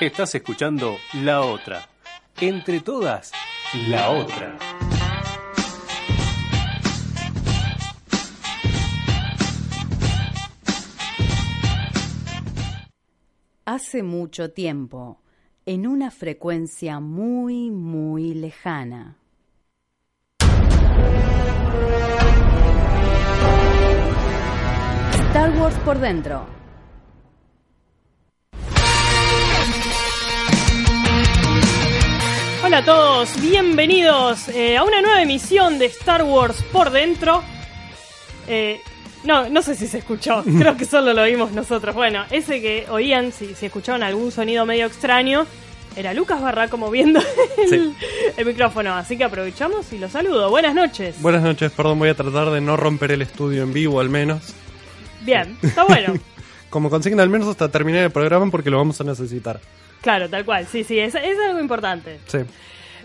Estás escuchando La Otra. Entre todas, La Otra. Hace mucho tiempo, en una frecuencia muy, muy lejana. Star Wars por dentro. Hola a todos, bienvenidos eh, a una nueva emisión de Star Wars por dentro. Eh, no, no sé si se escuchó, creo que solo lo oímos nosotros. Bueno, ese que oían, si, si escuchaban algún sonido medio extraño, era Lucas Barra como viendo el, Sí. el micrófono. Así que aprovechamos y lo saludo. Buenas noches. Buenas noches, perdón, voy a tratar de no romper el estudio en vivo al menos. Bien, está bueno. Como consigna al menos hasta terminar el programa porque lo vamos a necesitar. Claro, tal cual. Sí, sí, es, es algo importante. Sí.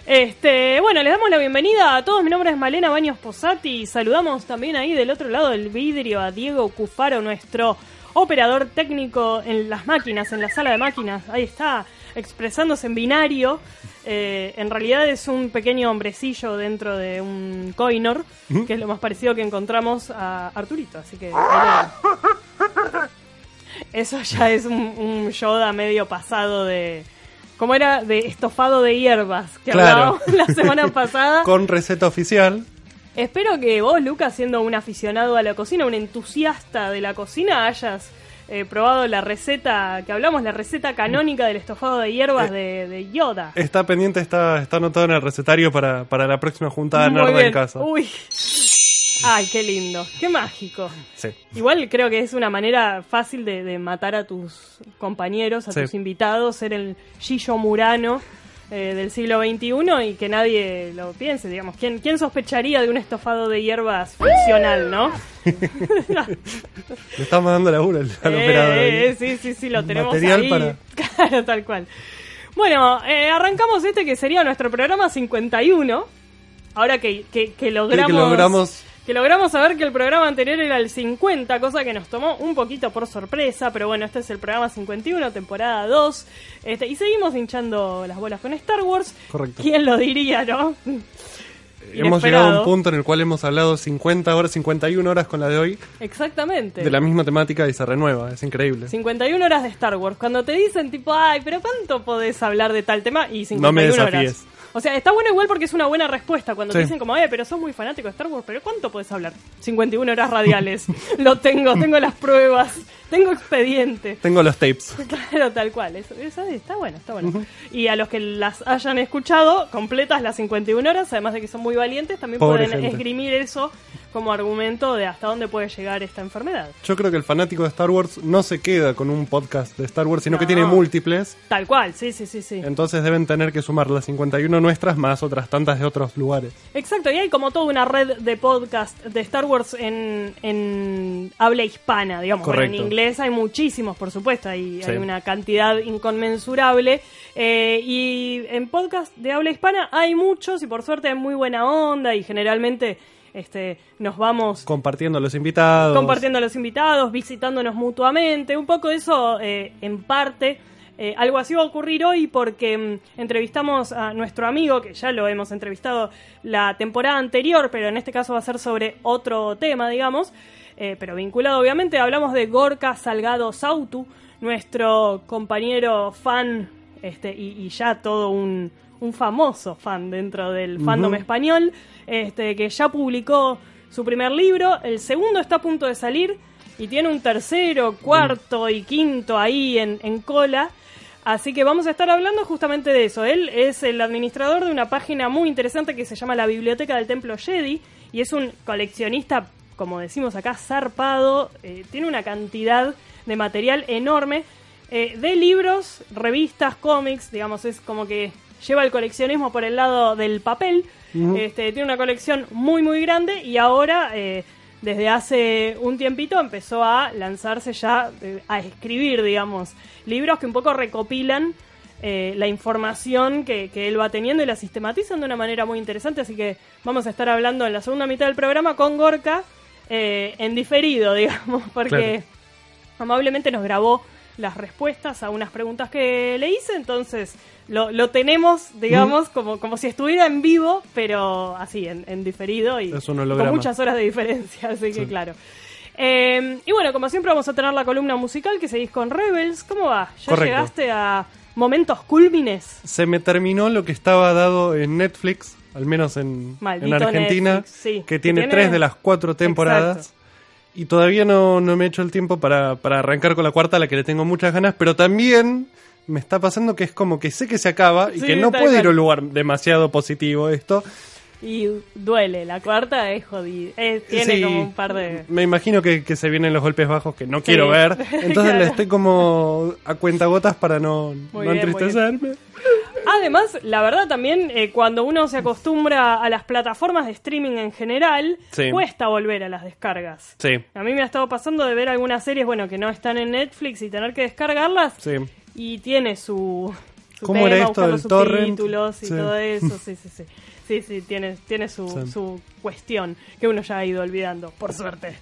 Este, bueno, les damos la bienvenida a todos. Mi nombre es Malena Baños Posati y saludamos también ahí del otro lado del vidrio a Diego Cufaro, nuestro operador técnico en las máquinas, en la sala de máquinas. Ahí está, expresándose en binario. Eh, en realidad es un pequeño hombrecillo dentro de un coinor, que es lo más parecido que encontramos a Arturito. Así que. Eso ya es un, un Yoda medio pasado de. ¿Cómo era? De estofado de hierbas que Claro. hablábamos la semana pasada. Con receta oficial. Espero que vos, Lucas, siendo un aficionado a la cocina, un entusiasta de la cocina, hayas eh, probado la receta que hablamos, la receta canónica del estofado de hierbas de, de Yoda. Está pendiente, está, está anotado en el recetario para, para la próxima juntada Muy nerd bien. en casa. Uy. Ay, qué lindo, qué mágico. Sí. Igual creo que es una manera fácil de, de matar a tus compañeros, a Sí. tus invitados, ser el Gillo Murano eh, del siglo XXI y que nadie lo piense, digamos. ¿Quién, ¿Quién sospecharía de un estofado de hierbas funcional, no? Le estamos dando laburo al, al Eh, operador. eh, sí, sí, sí, lo tenemos Material ahí. para- Claro, tal cual. Bueno, eh, arrancamos este que sería nuestro programa 51. Ahora que, que, que logramos, que logramos- que logramos saber que el programa anterior era el 50, cosa que nos tomó un poquito por sorpresa, pero bueno, este es el programa 51, temporada 2. Este, y seguimos hinchando las bolas con Star Wars. Correcto. ¿Quién lo diría, no? Hemos llegado a un punto en el cual hemos hablado 50 horas, 51 horas con la de hoy, Exactamente. de la misma temática y se renueva. Es increíble. 51 horas de Star Wars. Cuando te dicen tipo, ay, pero ¿cuánto podés hablar de tal tema? Y 51 No me horas. O sea, está bueno igual porque es una buena respuesta. Cuando te dicen como, ay, pero sos muy fanático de Star Wars, pero ¿cuánto podés hablar? 51 horas radiales. Lo tengo, tengo las pruebas, tengo expediente. Tengo los tapes. Claro, tal cual. Eso, eso está bueno, está bueno. Y a los que las hayan escuchado, completas las 51 horas, además de que son muy valientes, también Pobre pueden gente. esgrimir eso como argumento de hasta dónde puede llegar esta enfermedad. Yo creo que el fanático de Star Wars no se queda con un podcast de Star Wars, sino que tiene múltiples. Tal cual, sí, sí, sí, sí. Entonces deben tener que sumar las 51 nuestras más otras tantas de otros lugares. Exacto, y hay como toda una red de podcast de Star Wars en, en habla hispana, digamos. Bueno, en Correcto. inglés hay muchísimos, por supuesto, hay, Sí. hay una cantidad inconmensurable. Eh, y en podcast de habla hispana hay muchos y por suerte hay muy buena onda y generalmente este, nos vamos Compartiendo a los invitados. compartiendo a los invitados, visitándonos mutuamente, un poco eso eh, en parte. eh, algo así va a ocurrir hoy porque mm, entrevistamos a nuestro amigo, que ya lo hemos entrevistado la temporada anterior, pero en este caso va a ser sobre otro tema, digamos, eh, pero vinculado obviamente, hablamos de Gorka Salgado Sautu, nuestro compañero fan este, y, y ya todo un, un famoso fan dentro del fandom español, este, que ya publicó su primer libro, el segundo está a punto de salir y tiene un tercero, cuarto y quinto ahí en, en cola. Así que vamos a estar hablando justamente de eso. Él es el administrador de una página muy interesante que se llama la Biblioteca del Templo Jedi y es un coleccionista, como decimos acá, zarpado. eh, tiene una cantidad de material enorme eh, de libros, revistas, cómics, digamos, es como que lleva el coleccionismo por el lado del papel. este, tiene una colección muy, muy grande y ahora, eh, desde hace un tiempito, empezó a lanzarse ya, eh, a escribir, digamos, libros que un poco recopilan eh, la información que, que él va teniendo y la sistematizan de una manera muy interesante. Así que vamos a estar hablando en la segunda mitad del programa con Gorka en diferido, digamos, porque Claro. amablemente nos grabó las respuestas a unas preguntas que le hice, entonces lo, lo tenemos, digamos, como, como si estuviera en vivo, pero así, en, diferido y con muchas horas de diferencia, así que claro. Eh, y bueno, como siempre vamos a tener la columna musical que seguís con Rebels. ¿Cómo va? ¿Ya llegaste a momentos cúlmines? Se me terminó lo que estaba dado en Netflix, al menos en, en Argentina, que tiene, tres de las cuatro temporadas. Y todavía no, no, me he hecho el tiempo para, para arrancar con la cuarta, a la que le tengo muchas ganas, pero también me está pasando que es como que sé que se acaba y que no puede ir a un lugar demasiado positivo esto. Y duele, la cuarta es jodida. tiene como un par de. Me imagino que, se vienen los golpes bajos que no quiero ver. Entonces le estoy como a cuentagotas para no, no entristecerme. Además, la verdad también, eh, cuando uno se acostumbra a las plataformas de streaming en general, cuesta volver a las descargas. Sí. A mí me ha estado pasando de ver algunas series, bueno, que no están en Netflix y tener que descargarlas. Sí. Y tiene su, ¿Cómo era esto del torrent? y todo eso, sí, sí, sí. Sí, sí, tiene, tiene su, su cuestión que uno ya ha ido olvidando, por suerte.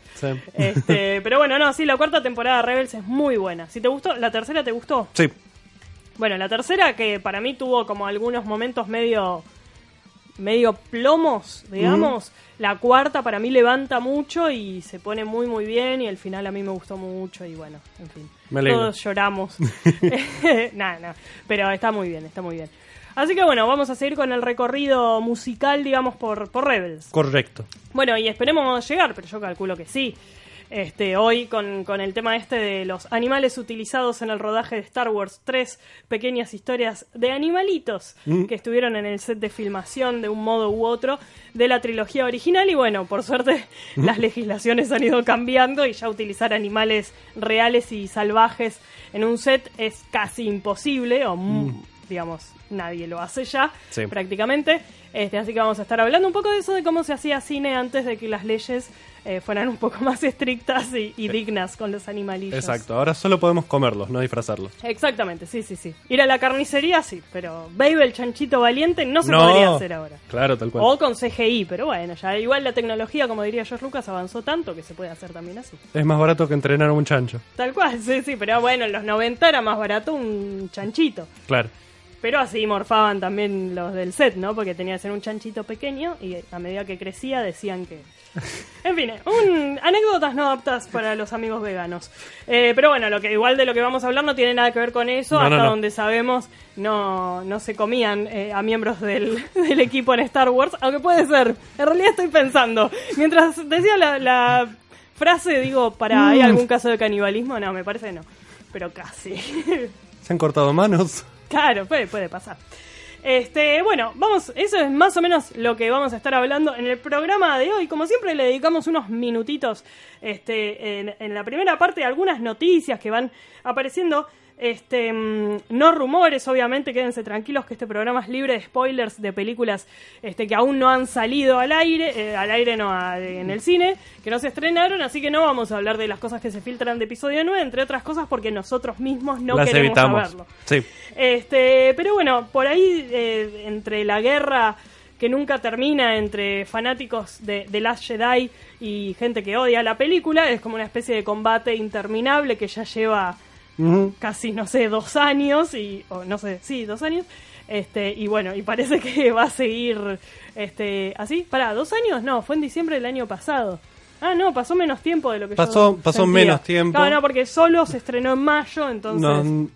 Este, pero bueno, no, sí, la cuarta temporada de Rebels es muy buena. Si te gustó, ¿la tercera te gustó? Sí. Bueno, la tercera que para mí tuvo como algunos momentos medio medio plomos, digamos. La cuarta para mí levanta mucho y se pone muy muy bien y el final a mí me gustó mucho y bueno, en fin. Todos lloramos. nada, nada, pero está muy bien, está muy bien. Así que bueno, vamos a seguir con el recorrido musical, digamos, por, por Rebels. Correcto. Bueno, y esperemos llegar, pero yo calculo que sí. Este, hoy con, con, el tema este de los animales utilizados en el rodaje de Star Wars, tres pequeñas historias de animalitos mm. que estuvieron en el set de filmación de un modo u otro de la trilogía original y bueno, por suerte mm. las legislaciones han ido cambiando y ya utilizar animales reales y salvajes en un set es casi imposible o mm digamos, nadie lo hace ya, prácticamente. Este, así que vamos a estar hablando un poco de eso, de cómo se hacía cine antes de que las leyes eh, fueran un poco más estrictas y, dignas con los animalillos. Exacto, ahora solo podemos comerlos, no disfrazarlos. Exactamente, sí, sí, sí. Ir a la carnicería, sí, pero Baby el chanchito valiente no se podría hacer ahora. Claro, tal cual. O con CGI, pero bueno, ya igual la tecnología, como diría George Lucas, avanzó tanto que se puede hacer también así. Es más barato que entrenar a un chancho. Tal cual, sí, sí, pero bueno, en los 90 era más barato un chanchito. Claro. Pero así morfaban también los del set, ¿no? Porque tenía que ser un chanchito pequeño y a medida que crecía decían que... En fin, un, anécdotas no aptas para los amigos veganos. Eh, pero bueno, lo que igual de lo que vamos a hablar no tiene nada que ver con eso. Hasta donde sabemos, no, no se comían eh, a miembros del, del, equipo en Star Wars, aunque puede ser. En realidad estoy pensando, mientras decía la, frase, digo, ¿para hay mm. algún caso de canibalismo? No, me parece no. Pero casi. ¿Se han cortado manos? Claro, puede, puede pasar. Este, bueno, vamos, eso es más o menos lo que vamos a estar hablando en el programa de hoy. Como siempre, le dedicamos unos minutitos este, en, en la primera parte algunas noticias que van apareciendo. Este, mm, no rumores, obviamente, quédense tranquilos que este programa es libre de spoilers de películas este, que aún no han salido al aire, eh, al aire no, en el cine, que no se estrenaron, así que no vamos a hablar de las cosas que se filtran de episodio 9, entre otras cosas porque nosotros mismos no queremos saberlo. Sí. Este, pero bueno, por ahí, eh, entre la guerra que nunca termina entre fanáticos de, de Last Jedi y gente que odia la película, es como una especie de combate interminable que ya lleva casi, no sé, dos años, y, o no sé, sí, dos años. Este, y bueno, y parece que va a seguir este, así. Para, ¿dos años? No, fue en diciembre del año pasado. Ah, no, pasó menos tiempo de lo que pasó, Pasó menos tiempo. No, no, porque solo se estrenó en mayo, entonces...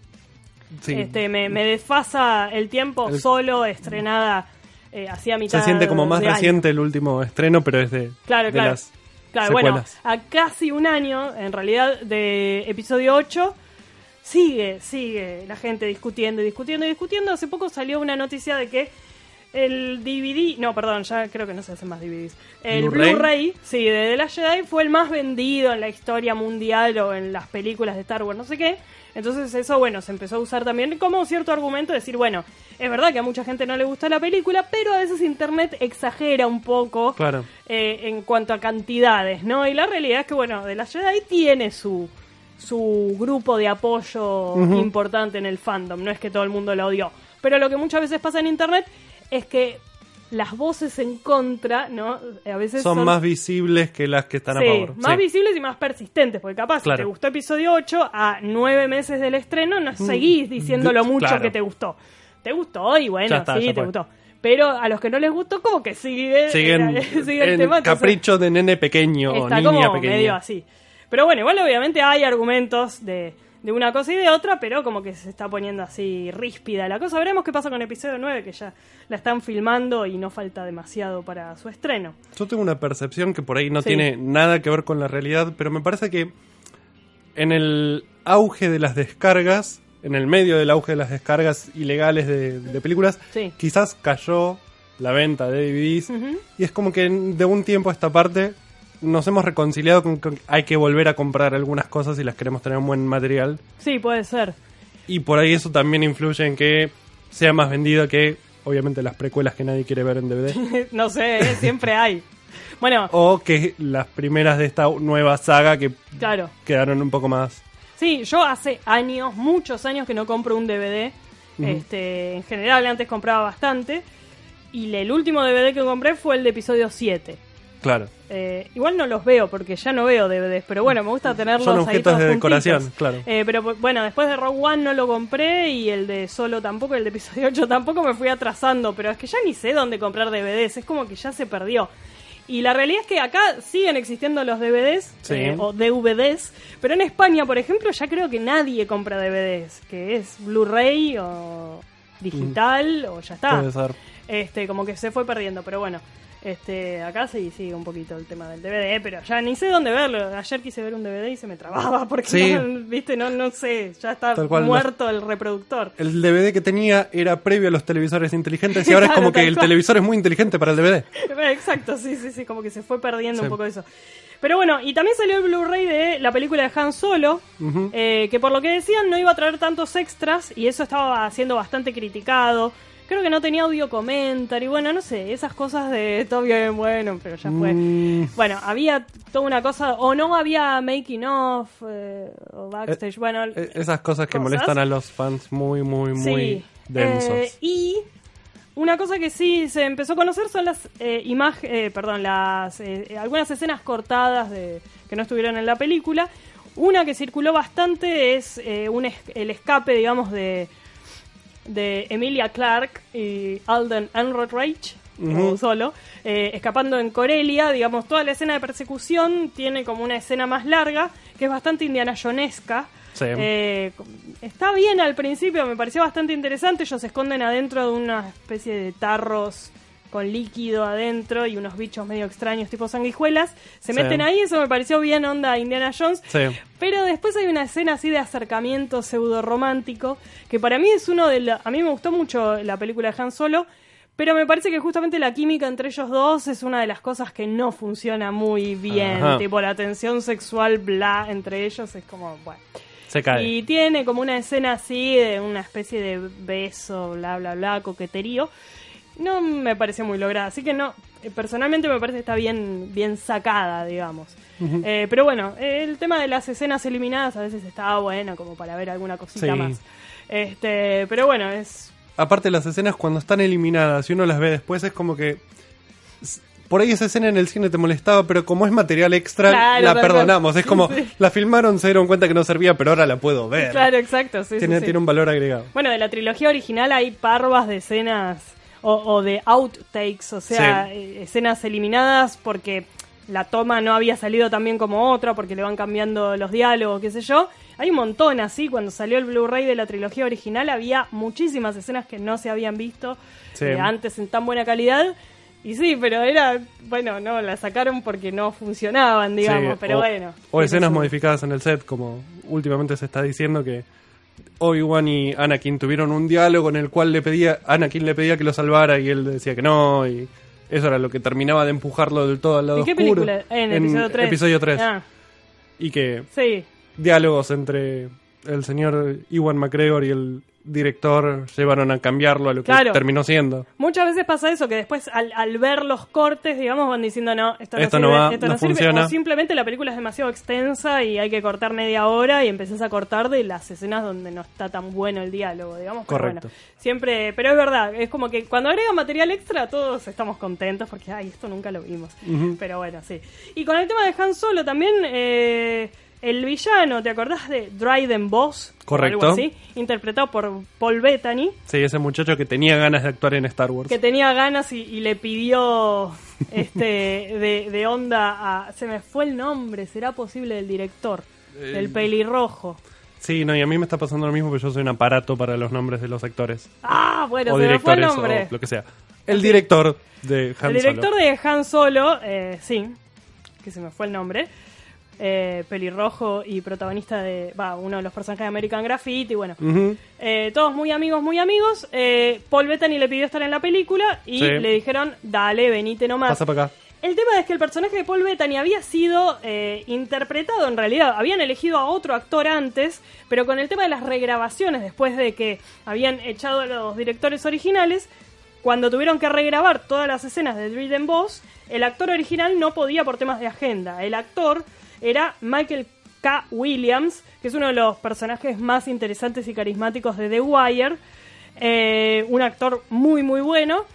este, me, desfasa el tiempo, solo estrenada eh, hacía mitad Se siente como más reciente el último estreno, pero es de, claro, claro. Claro, bueno, a casi un año, en realidad, de episodio 8 sigue, sigue la gente discutiendo y discutiendo y discutiendo. Hace poco salió una noticia de que el DVD, no, perdón, ya creo que no se hacen más DVDs. El Blu-ray, sí, de The Last Jedi fue el más vendido en la historia mundial o en las películas de Star Wars, no sé qué. Entonces eso, bueno, se empezó a usar también como cierto argumento, decir, bueno, es verdad que a mucha gente no le gusta la película, pero a veces Internet exagera un poco claro. Eh, en cuanto a cantidades, ¿no? Y la realidad es que, bueno, The Last Jedi tiene su su grupo de apoyo importante en el fandom. No es que todo el mundo la odió. Pero lo que muchas veces pasa en internet es que las voces en contra, ¿no? A veces son, más visibles que las que están a favor. Más visibles y más persistentes, porque capaz si te gustó episodio 8, a nueve meses del estreno no mm, seguís diciendo lo mucho que te gustó. Te gustó y bueno, sí, te gustó. Pero a los que no les gustó, como que sigue, siguen sigue el tema, capricho de nene pequeño o niña como medio así. Pero bueno, igual obviamente hay argumentos de de una cosa y de otra, pero como que se está poniendo así ríspida la cosa. Veremos qué pasa con el episodio 9, que ya la están filmando y no falta demasiado para su estreno. Yo tengo una percepción que por ahí no tiene nada que ver con la realidad, pero me parece que en el auge de las descargas, en el medio del auge de las descargas ilegales de, películas, quizás cayó la venta de DVDs y es como que de un tiempo a esta parte nos hemos reconciliado con que hay que volver a comprar algunas cosas y las queremos tener un buen material. Sí, puede ser. Y por ahí eso también influye en que sea más vendido que, obviamente, las precuelas que nadie quiere ver en DVD. no sé, ¿eh? siempre hay. Bueno. O que las primeras de esta nueva saga que claro. quedaron un poco más. Sí, yo hace años, muchos años que no compro un DVD. este, en general antes compraba bastante. Y el último DVD que compré fue el de episodio 7. Claro. Eh, igual no los veo porque ya no veo DVDs, pero bueno, me gusta tenerlos Son objetos de decoración, claro. Eh, pero bueno, después de Rogue One no lo compré y el de Solo tampoco, el de episodio 8 tampoco me fui atrasando, pero es que ya ni sé dónde comprar DVDs, es como que ya se perdió. Y la realidad es que acá siguen existiendo los DVDs eh, o DVDs, pero en España, por ejemplo, ya creo que nadie compra DVDs, que es Blu-ray o digital o ya está. Este, como que se fue perdiendo, pero bueno. Este, acá sí sigue un poquito el tema del DVD, pero ya ni sé dónde verlo. Ayer quise ver un DVD y se me trababa porque no, viste, no, no sé, ya está muerto el reproductor. El DVD que tenía era previo a los televisores inteligentes y ahora es como que el televisor es muy inteligente para el DVD. Exacto, sí, sí, sí, como que se fue perdiendo un poco eso. Pero bueno, y también salió el Blu-ray de la película de Han Solo, eh, que por lo que decían no iba a traer tantos extras y eso estaba siendo bastante criticado. Creo que no tenía audio comentario. Bueno, no sé, esas cosas de todo bien, bueno, pero ya fue. Mm. Bueno, había toda una cosa, o no había making of, eh, o backstage. Eh, bueno, eh, esas cosas que molestan a los fans muy, muy, muy densos. y una cosa que sí se empezó a conocer son las imágenes, perdón, las algunas escenas cortadas de que no estuvieron en la película. Una que circuló bastante es un el escape, digamos, de de Emilia Clark y Alden Ehrenreich, solo, eh, escapando en Corelia, digamos, toda la escena de persecución tiene como una escena más larga, que es bastante indiana jonesca. Eh, está bien al principio, me pareció bastante interesante. Ellos se esconden adentro de una especie de tarros con líquido adentro y unos bichos medio extraños tipo sanguijuelas. Se meten ahí, eso me pareció bien onda Indiana Jones. Pero después hay una escena así de acercamiento pseudo romántico, que para mí es uno de la... A mí me gustó mucho la película de Han Solo, pero me parece que justamente la química entre ellos dos es una de las cosas que no funciona muy bien. Tipo, la tensión sexual, bla, entre ellos es como, bueno. Se cae. Y tiene como una escena así de una especie de beso, bla, bla, bla, coqueterío no me parece muy lograda. Así que no, eh, personalmente me parece que está bien, bien sacada, digamos. Eh, pero bueno, el tema de las escenas eliminadas a veces estaba bueno como para ver alguna cosita más. Este, pero bueno, es... Aparte las escenas cuando están eliminadas y uno las ve después es como que... Por ahí esa escena en el cine te molestaba, pero como es material extra, la perdonamos. Es como, la filmaron, se dieron cuenta que no servía, pero ahora la puedo ver. Claro, exacto. tiene, tiene un valor agregado. Bueno, de la trilogía original hay parvas de escenas o, de outtakes, o sea, eh, escenas eliminadas porque la toma no había salido tan bien como otra, porque le van cambiando los diálogos, qué sé yo. Hay un montón así, cuando salió el Blu-ray de la trilogía original había muchísimas escenas que no se habían visto eh, antes en tan buena calidad. Y sí, pero era, bueno, no, la sacaron porque no funcionaban, digamos, pero bueno. O escenas modificadas en el set, como últimamente se está diciendo que Obi-Wan y Anakin tuvieron un diálogo en el cual le pedía, Anakin le pedía que lo salvara y él decía que no, y eso era lo que terminaba de empujarlo del todo al lado ¿En qué película? En, episodio 3. Episodio 3. Ah. Y que sí. diálogos entre el señor Iwan McGregor y el director llevaron a cambiarlo a lo que terminó siendo. Muchas veces pasa eso, que después al, ver los cortes, digamos, van diciendo, no, esto no, va, esto no, funciona. o simplemente la película es demasiado extensa y hay que cortar media hora y empezás a cortar de las escenas donde no está tan bueno el diálogo, digamos. Correcto. siempre, pero es verdad, es como que cuando agrega material extra todos estamos contentos porque, ay, esto nunca lo vimos. Pero bueno, sí. Y con el tema de Han Solo también... Eh, el villano, ¿te acordás de Dryden Boss? Correcto. Algo interpretado por Paul Bettany. Sí, ese muchacho que tenía ganas de actuar en Star Wars. Que tenía ganas y, le pidió este de, onda a... Se me fue el nombre, ¿será posible el director? el pelirrojo. Sí, no, y a mí me está pasando lo mismo, porque yo soy un aparato para los nombres de los actores. Ah, bueno, se me fue el nombre. lo que sea. El director de Han Solo. El director de Han Solo, eh, sí, que se me fue el nombre eh, pelirrojo y protagonista de, va, uno de los personajes de American Graffiti, bueno, eh, todos muy amigos, muy amigos. Eh, Paul Bettany le pidió estar en la película y le dijeron, dale, venite nomás. Pasa para acá. El tema es que el personaje de Paul Bettany había sido eh, interpretado, en realidad, habían elegido a otro actor antes, pero con el tema de las regrabaciones, después de que habían echado a los directores originales, cuando tuvieron que regrabar todas las escenas de Dread Boss, el actor original no podía por temas de agenda. El actor era Michael K. Williams, que es uno de los personajes más interesantes y carismáticos de The Wire. Eh, un actor muy, muy bueno.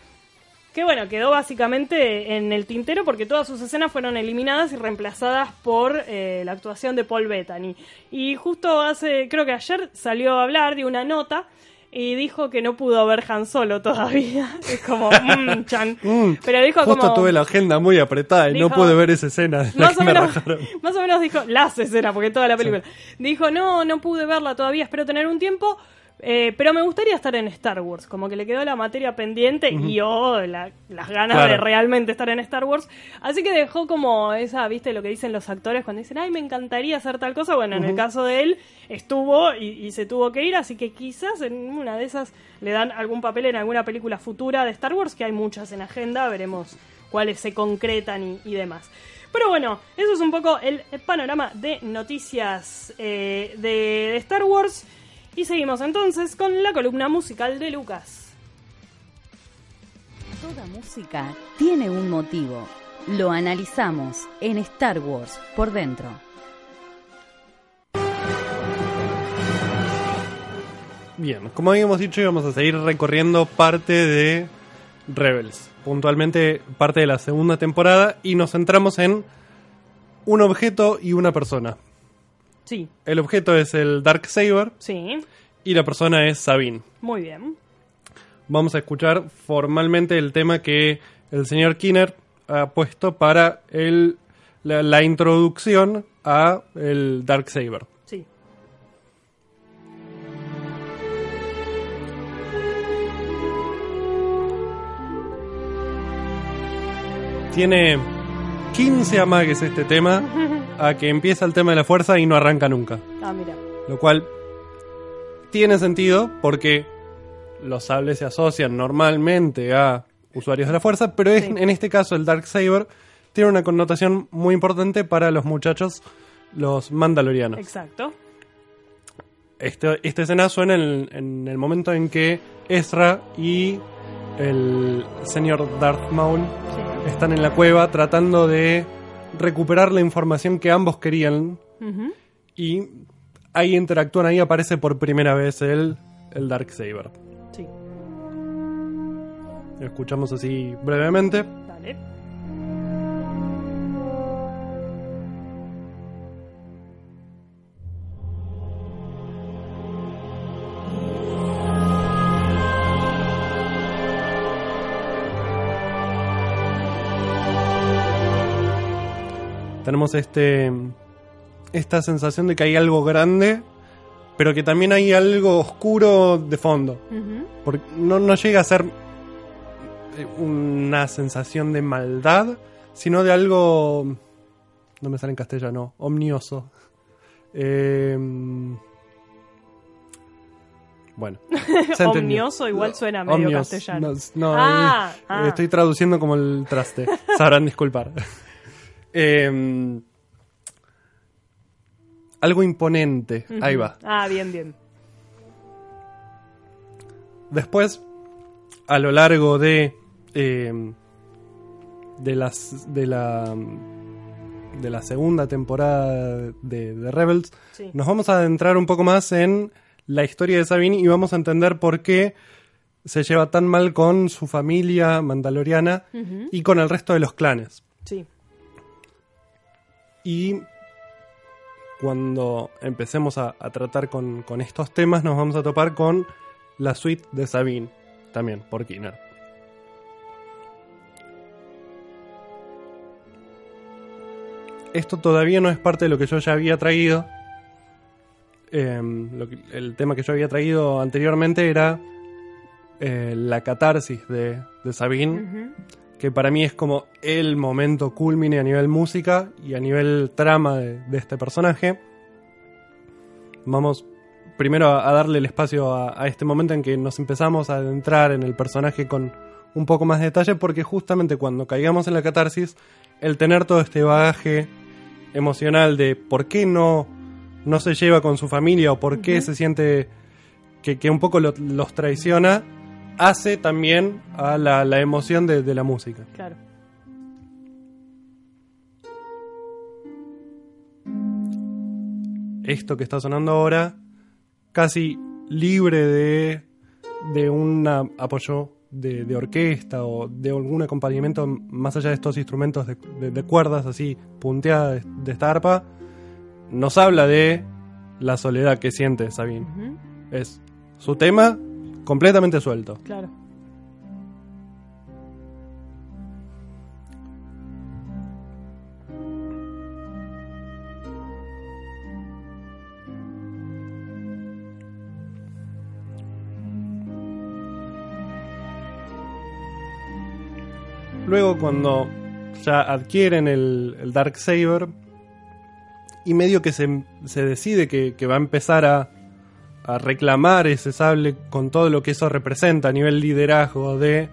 Que bueno, quedó básicamente en el tintero porque todas sus escenas fueron eliminadas y reemplazadas por eh, la actuación de Paul Bettany. Y justo hace, creo que ayer salió a hablar de una nota y dijo que no pudo ver Han Solo todavía. Es como, mmm, chan. Mm, Pero dijo justo tuve la agenda muy apretada y no pude ver esa escena. Más o, menos, más o menos dijo, las escenas, porque toda la película. Dijo, no, no pude verla todavía, espero tener un tiempo. Eh, pero me gustaría estar en Star Wars, como que le quedó la materia pendiente y yo las ganas de realmente estar en Star Wars. Así que dejó como esa, viste, lo que dicen los actores cuando dicen, ay, me encantaría hacer tal cosa. Bueno, en el caso de él, estuvo y, se tuvo que ir, así que quizás en una de esas le dan algún papel en alguna película futura de Star Wars, que hay muchas en agenda, veremos cuáles se concretan y, demás. Pero bueno, eso es un poco el, panorama de noticias eh, de Star Wars. Y seguimos entonces con la columna musical de Lucas. Toda música tiene un motivo. Lo analizamos en Star Wars por dentro. Bien, como habíamos dicho, íbamos a seguir recorriendo parte de Rebels, puntualmente parte de la segunda temporada, y nos centramos en un objeto y una persona. Sí. El objeto es el Dark Saber. Sí. Y la persona es Sabine. Muy bien. Vamos a escuchar formalmente el tema que el señor Kinner ha puesto para el, la, introducción a el Dark Saber. Sí. Tiene 15 amagues este tema a que empieza el tema de la fuerza y no arranca nunca. Ah, mira. Lo cual tiene sentido porque los sables se asocian normalmente a usuarios de la fuerza, pero en este caso el Dark Saber tiene una connotación muy importante para los muchachos, los mandalorianos. Exacto. Este, esta escena suena en, el momento en que Ezra y el señor Darth Maul están en la cueva tratando de recuperar la información que ambos querían. Y ahí interactúan, ahí aparece por primera vez el, el Dark Saber. Sí. Escuchamos así brevemente. Dale. Tenemos este esta sensación de que hay algo grande, pero que también hay algo oscuro de fondo. Porque no, no llega a ser eh, una sensación de maldad, sino de algo. No me sale en castellano, omnioso. Em, bueno. Omnioso igual suena medio castellano. No, ah, eh, ah. estoy traduciendo como el traste. Sabrán disculpar. Em, algo imponente. Ahí va. Ah, bien, bien. después, a lo largo de. Eh, de las. de la. de la segunda temporada de, Rebels, nos vamos a adentrar un poco más en la historia de Sabine y vamos a entender por qué se lleva tan mal con su familia mandaloriana y con el resto de los clanes. Sí. Y cuando empecemos a, tratar con, estos temas, nos vamos a topar con la suite de Sabine, también por Kinner. Esto todavía no es parte de lo que yo ya había traído. Em, el tema que yo había traído anteriormente era eh, la catarsis de, Sabine, que para mí es como el momento culmine a nivel música y a nivel trama de, este personaje. Vamos primero a, darle el espacio a, este momento en que nos empezamos a adentrar en el personaje con un poco más de detalle, porque justamente cuando caigamos en la catarsis, el tener todo este bagaje emocional de por qué no, no se lleva con su familia o por qué se siente que, un poco los traiciona, hace también a la, emoción de, la música. Claro. Esto que está sonando ahora, casi libre de, de un apoyo de, orquesta o de algún acompañamiento más allá de estos instrumentos de, cuerdas así punteadas de, esta arpa, nos habla de la soledad que siente Sabine. Es su tema completamente suelto. Claro. Luego cuando ya adquieren el, Dark Saber y medio que se, se decide que va a empezar a a reclamar ese sable con todo lo que eso representa a nivel liderazgo de,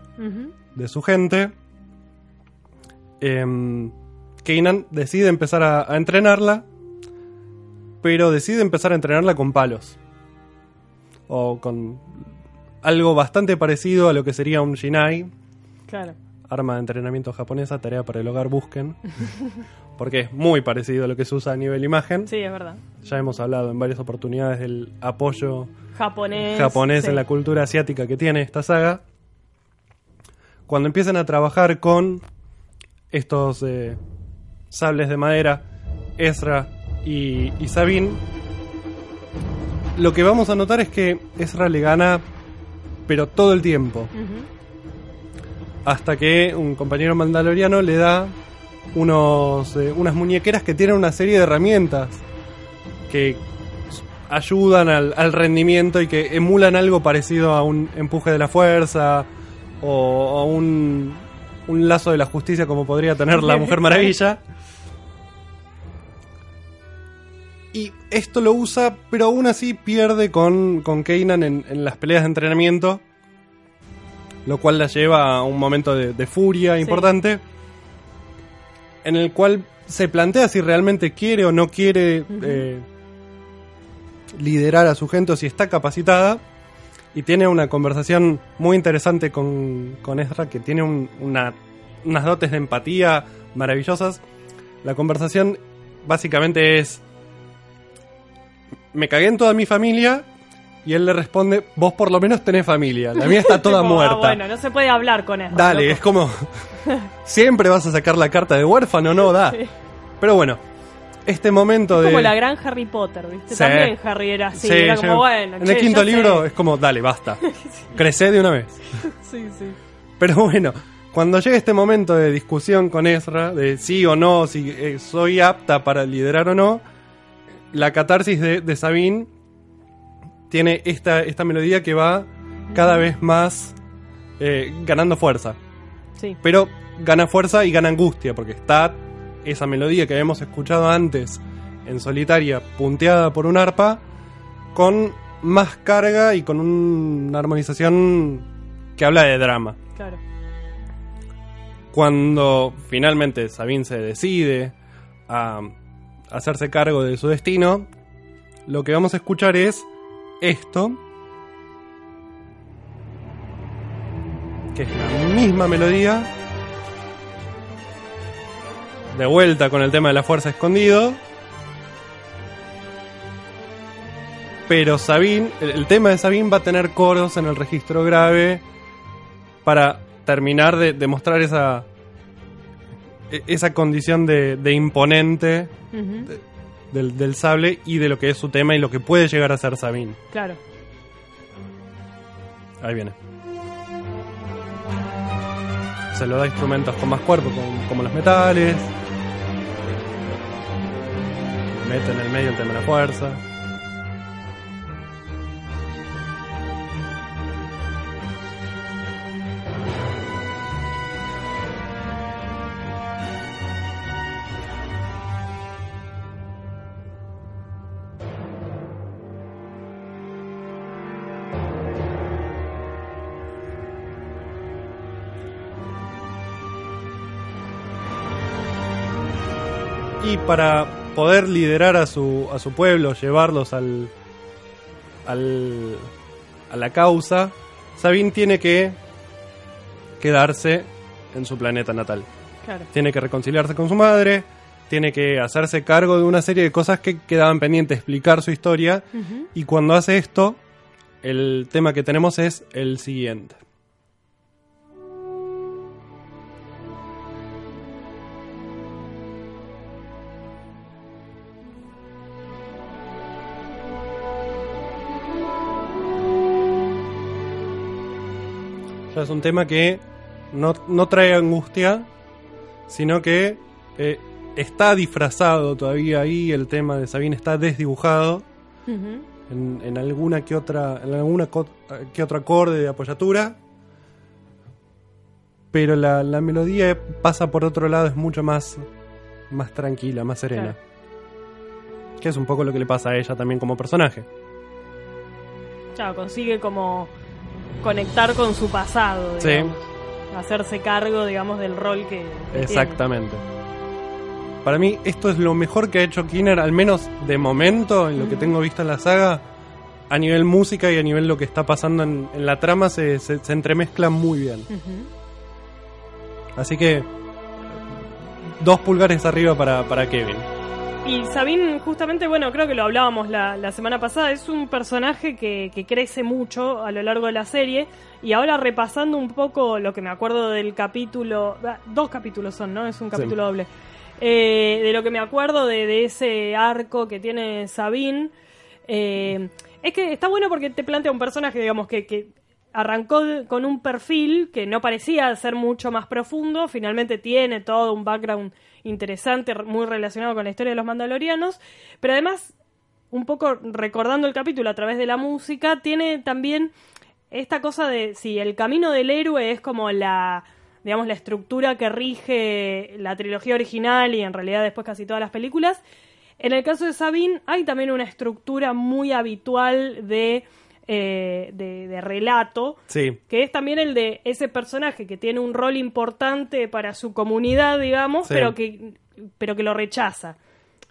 de su gente. Eh, decide empezar a, entrenarla, pero decide empezar a entrenarla con palos. O con algo bastante parecido a lo que sería un Shinai. Claro. Arma de entrenamiento japonesa, tarea para el hogar, busquen. porque es muy parecido a lo que se usa a nivel imagen. Sí, es verdad. Ya hemos hablado en varias oportunidades del apoyo japonés, japonés en la cultura asiática que tiene esta saga. Cuando empiezan a trabajar con estos eh, sables de madera, Ezra y, Sabine, lo que vamos a notar es que Ezra le gana, pero todo el tiempo. Hasta que un compañero mandaloriano le da unos, eh, unas muñequeras que tienen una serie de herramientas que ayudan al, rendimiento y que emulan algo parecido a un empuje de la fuerza o a un, un lazo de la justicia como podría tener la Mujer Maravilla. Y esto lo usa, pero aún así pierde con, con Kanan en, las peleas de entrenamiento. Lo cual la lleva a un momento de, furia importante en el cual se plantea si realmente quiere o no quiere eh, liderar a su gente o si está capacitada. Y tiene una conversación muy interesante con, con Ezra que tiene unas dotes de empatía maravillosas. La conversación básicamente es, me cagué en toda mi familia y él le responde, vos por lo menos tenés familia, la mía está toda ah, muerta. bueno, no se puede hablar con él. Dale, es como, siempre vas a sacar la carta de huérfano, no da. Pero bueno, este momento de... Como la gran Harry Potter, ¿viste? También Harry era así, era como, bueno. En el quinto libro es como, dale, basta. Crecé de una vez. sí, sí. Pero bueno, cuando llega este momento de discusión con Ezra, de sí o no, si eh, soy apta para liderar o no, la catarsis de, de Sabine tiene esta, esta melodía que va cada vez más eh, ganando fuerza. Sí. Pero gana fuerza y gana angustia, porque está esa melodía que habíamos escuchado antes en solitaria, punteada por un arpa, con más carga y con una armonización que habla de drama. Claro. Cuando finalmente Sabine se decide a hacerse cargo de su destino, lo que vamos a escuchar es esto. que es la misma melodía. De vuelta con el tema de la fuerza escondido. Pero Sabine, el, tema de Sabine va a tener coros en el registro grave para terminar de, demostrar esa e, esa condición de, imponente del, del, sable y de lo que es su tema y lo que puede llegar a ser Sabine. Claro. Ahí viene. Se lo da instrumentos con más cuerpo, como los metales. Mete en el medio el tema de la fuerza. Y para poder liderar a su, a su pueblo, llevarlos al, al, a la causa, Sabine tiene que quedarse en su planeta natal. Tiene que reconciliarse con su madre, tiene que hacerse cargo de una serie de cosas que quedaban pendientes, explicar su historia. Y cuando hace esto, el tema que tenemos es el siguiente. Es un tema que no, trae angustia, sino que eh, está disfrazado todavía ahí, el tema de Sabine está desdibujado en, alguna que otra, en alguna que otro acorde de apoyatura. Pero la, melodía pasa por otro lado, es mucho más, más tranquila, más serena. Que es un poco lo que le pasa a ella también como personaje. Claro, consigue como conectar con su pasado, hacerse cargo, digamos, del rol que... Exactamente. Para mí esto es lo mejor que ha hecho Kinner, al menos de momento, en lo que tengo visto en la saga, a nivel música y a nivel lo que está pasando en, la trama, se, se, entremezclan muy bien. Así que dos pulgares arriba para, para Kevin. Y Sabine, justamente, bueno, creo que lo hablábamos la, semana pasada, es un personaje que, crece mucho a lo largo de la serie. Y ahora repasando un poco lo que me acuerdo del capítulo, ah, dos capítulos son, ¿no? Es un capítulo doble. Eh, de lo que me acuerdo de, ese arco que tiene Sabine, eh, es que está bueno porque te plantea un personaje, digamos, que, que arrancó con un perfil que no parecía ser mucho más profundo, finalmente tiene todo un background interesante, muy relacionado con la historia de los mandalorianos, pero además, un poco recordando el capítulo a través de la música, tiene también esta cosa de si el camino del héroe es como la digamos la estructura que rige la trilogía original y en realidad después casi todas las películas. En el caso de Sabine hay también una estructura muy habitual de eh, de, relato, que es también el de ese personaje que tiene un rol importante para su comunidad, digamos, pero, que, pero que lo rechaza.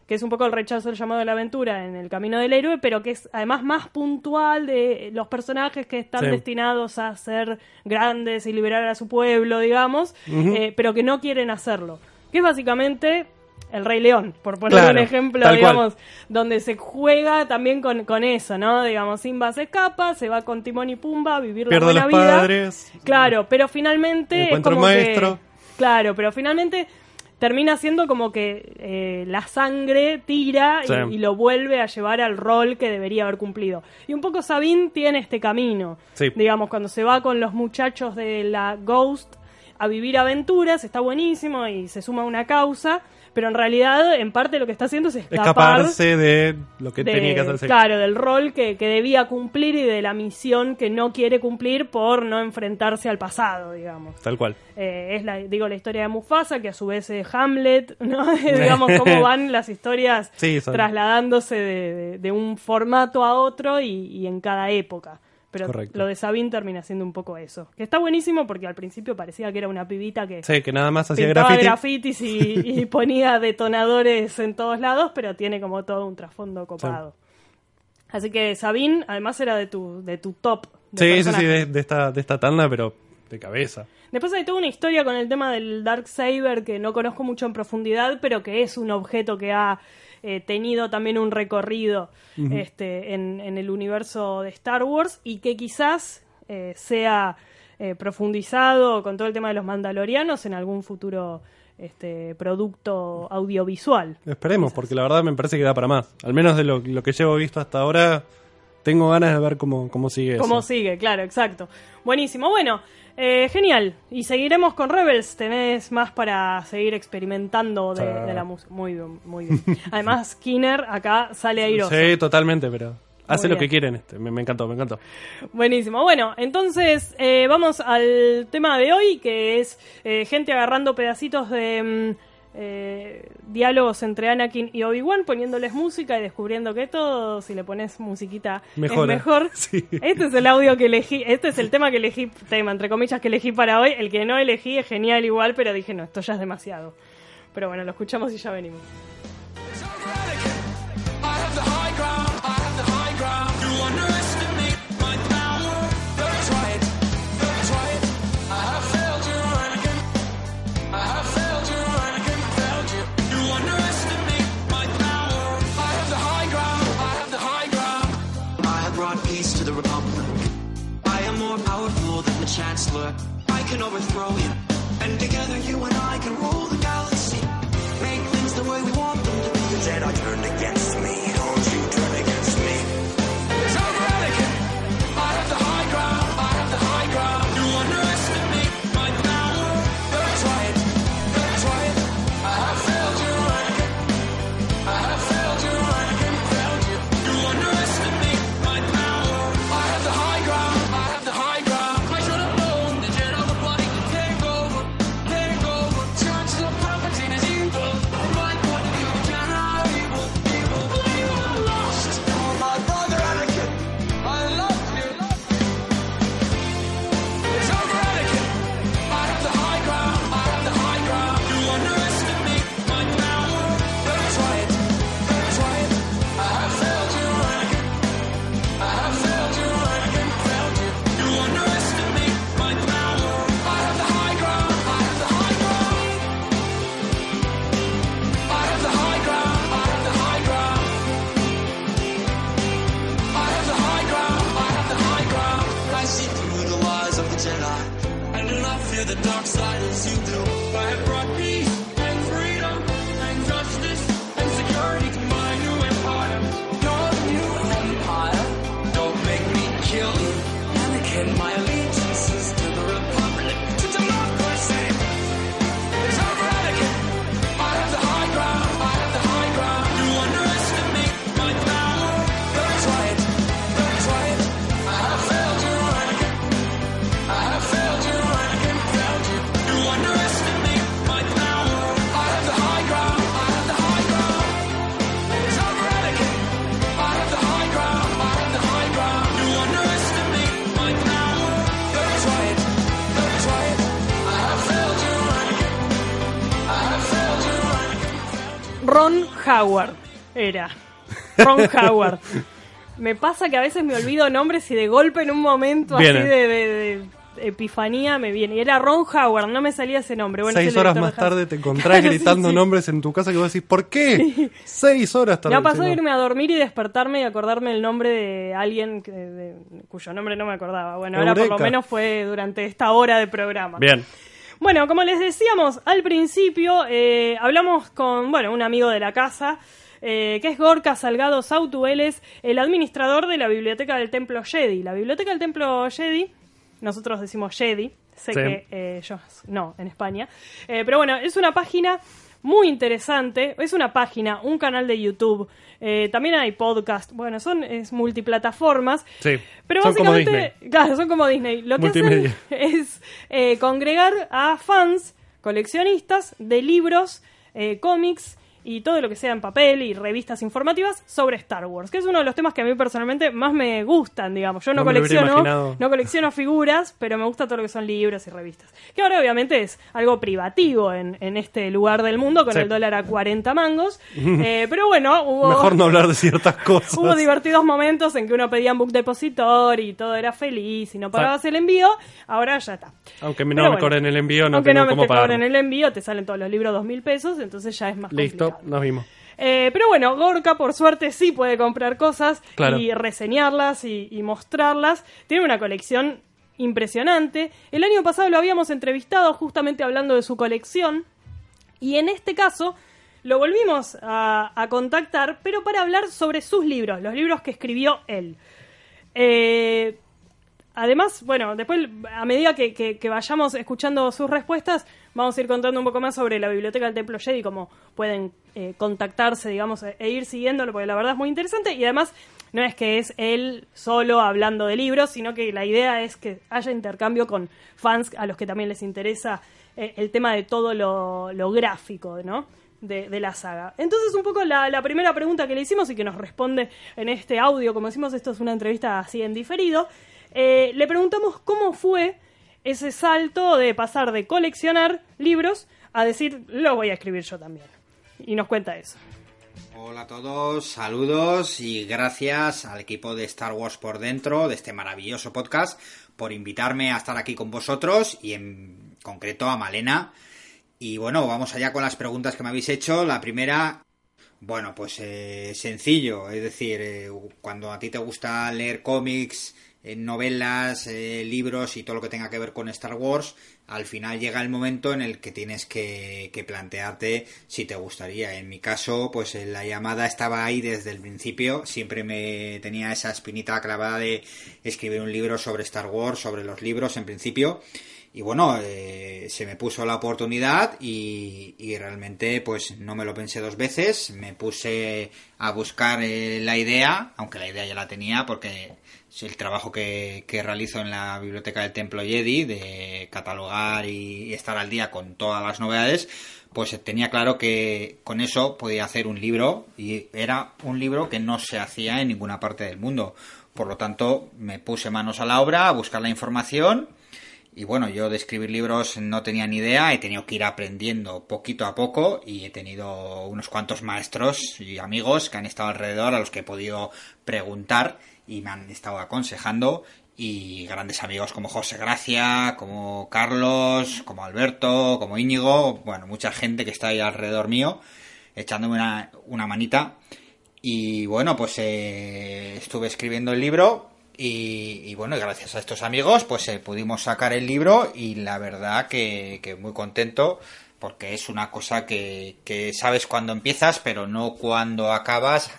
Que es un poco el rechazo del llamado de la aventura en el camino del héroe, pero que es además más puntual de los personajes que están destinados a ser grandes y liberar a su pueblo, digamos, eh, pero que no quieren hacerlo. Que es básicamente el Rey León, por poner un ejemplo, digamos, donde se juega también con, con, eso, ¿no? Digamos, Simba se escapa, se va con Timón y Pumba a vivir la buena vida. Padres, claro, pero finalmente es como maestro. claro, pero finalmente termina siendo como que eh, la sangre tira y, lo vuelve a llevar al rol que debería haber cumplido. Y un poco Sabine tiene este camino. Digamos, cuando se va con los muchachos de la Ghost a vivir aventuras, está buenísimo y se suma a una causa pero en realidad en parte lo que está haciendo es escaparse de lo que tenía que hacer. Claro, del rol que, debía cumplir y de la misión que no quiere cumplir por no enfrentarse al pasado, digamos. Tal cual. Eh, es la, digo, la historia de Mufasa, que a su vez es Hamlet, ¿no? digamos, cómo van las historias trasladándose de, un formato a otro y en cada época. Pero lo de Sabine termina siendo un poco eso. Que está buenísimo porque al principio parecía que era una pibita que. Sí, que nada más hacía grafitis. y, ponía detonadores en todos lados, pero tiene como todo un trasfondo copado. Así que Sabine, además, era de tu, de tu top. sí, sí, sí, de, esta, de esta tanda, pero de cabeza. Después hay toda una historia con el tema del Dark Saber que no conozco mucho en profundidad, pero que es un objeto que ha eh, tenido también un recorrido este, en, el universo de Star Wars y que quizás eh, sea eh, profundizado con todo el tema de los mandalorianos en algún futuro este producto audiovisual. Esperemos, porque la verdad me parece que da para más. Al menos de lo, que llevo visto hasta ahora, tengo ganas de ver cómo, cómo sigue Cómo sigue, claro, exacto. Buenísimo. Bueno, eh, genial. Y seguiremos con Rebels. Tenés más para seguir experimentando de, la música. Muy bien, muy bien. Además, Skinner acá sale airoso. Sí, totalmente, pero hace lo que quieren. Este. Me, encantó, me encantó. Buenísimo. Bueno, entonces eh, vamos al tema de hoy, que es eh, gente agarrando pedacitos de... Mm, eh, diálogos entre Anakin y Obi-Wan poniéndoles música y descubriendo que todo, si le pones musiquita, es mejor. Este es el audio que elegí, este es el tema que elegí, tema entre comillas que elegí para hoy. El que no elegí es genial igual, pero dije, no, esto ya es demasiado. Pero bueno, lo escuchamos y ya venimos. Chancellor. I can overthrow you. And together you and I can rule the galaxy. Make things the way we want them to be. The Jedi turned against me. Howard era. Ron Howard. Me pasa que a veces me olvido nombres y de golpe en un momento Viene. así de, de- de epifanía me viene. Y era Ron Howard, no me salía ese nombre. Bueno, Seis horas más tarde te encontrás Claro, gritando sí. nombres en tu casa que vos decís, ¿por qué? Seis horas tarde. Me ha pasado irme a dormir y despertarme y acordarme el nombre de alguien que- de- cuyo nombre no me acordaba. Bueno, ahora por lo menos fue durante esta hora de programa. Bien. Bueno, como les decíamos al principio, eh, hablamos con bueno, un amigo de la casa, eh, que es Gorka Salgado Sautu. Él es el administrador de la Biblioteca del Templo Jedi. La Biblioteca del Templo Jedi, nosotros decimos Jedi, sé Sí. que eh, yo no, en España. Eh, pero bueno, es una página muy interesante. Es una página, un canal de YouTube. eh, también hay podcast. Bueno, son es multiplataformas. Sí, Pero son como básicamente, claro, son como Disney. Lo que hacen es eh, congregar a fans, coleccionistas de libros, eh, cómics y todo lo que sea en papel y revistas informativas sobre Star Wars, que es uno de los temas que a mí personalmente más me gustan, digamos. Yo no, colecciono, no colecciono figuras, pero me gusta todo lo que son libros y revistas. Que ahora obviamente es algo privativo en, este lugar del mundo con el dólar a 40 mangos. Eh, pero bueno, hubo... Mejor no hablar de ciertas cosas. hubo divertidos momentos en que uno pedía un book depositor y todo era feliz y no pagabas el envío. Ahora ya está. Aunque no me cobren el envío, no Aunque tengo no me cómo cobren el envío, te salen todos los libros dos mil pesos, entonces ya es más Listo nos vimos. Eh, pero bueno, Gorka por suerte sí puede comprar cosas y reseñarlas y, mostrarlas. Tiene una colección impresionante. El año pasado lo habíamos entrevistado justamente hablando de su colección. Y en este caso lo volvimos a, contactar, pero para hablar sobre sus libros, los libros que escribió él. Eh, además, bueno, después a medida que, vayamos escuchando sus respuestas, vamos a ir contando un poco más sobre la biblioteca del Templo Jedi, cómo pueden eh, contactarse, digamos, e, e, ir siguiéndolo, porque la verdad es muy interesante. Y además, no es que es él solo hablando de libros, sino que la idea es que haya intercambio con fans a los que también les interesa eh, el tema de todo lo, gráfico, ¿no? De, la saga. Entonces, un poco la, la, primera pregunta que le hicimos y que nos responde en este audio, como decimos, esto es una entrevista así en diferido, eh, le preguntamos cómo fue ese salto de pasar de coleccionar libros a decir, lo voy a escribir yo también. Y nos cuenta eso. Hola a todos, saludos y gracias al equipo de Star Wars por dentro de este maravilloso podcast por invitarme a estar aquí con vosotros y en concreto a Malena. Y bueno, vamos allá con las preguntas que me habéis hecho. La primera, bueno, pues eh, sencillo, es decir, eh, cuando a ti te gusta leer cómics, novelas, eh, libros y todo lo que tenga que ver con Star Wars, al final llega el momento en el que tienes que, plantearte si te gustaría. En mi caso, pues eh, la llamada estaba ahí desde el principio, siempre me tenía esa espinita clavada de escribir un libro sobre Star Wars, sobre los libros en principio. Y bueno, eh, se me puso la oportunidad y, realmente pues no me lo pensé dos veces, me puse a buscar la idea, aunque la idea ya la tenía porque el trabajo que, realizo en la biblioteca del Templo Jedi, de catalogar y, estar al día con todas las novedades, pues tenía claro que con eso podía hacer un libro y era un libro que no se hacía en ninguna parte del mundo. Por lo tanto, me puse manos a la obra a buscar la información y bueno, yo de escribir libros no tenía ni idea, he tenido que ir aprendiendo poquito a poco y he tenido unos cuantos maestros y amigos que han estado alrededor a los que he podido preguntar y me han estado aconsejando y grandes amigos como José Gracia, como Carlos, como Alberto, como Íñigo, bueno, mucha gente que está ahí alrededor mío echándome una, una manita. Y bueno, pues eh, estuve escribiendo el libro y, bueno, gracias a estos amigos pues eh, pudimos sacar el libro y la verdad que, que muy contento porque es una cosa que, que sabes cuando empiezas pero no cuando acabas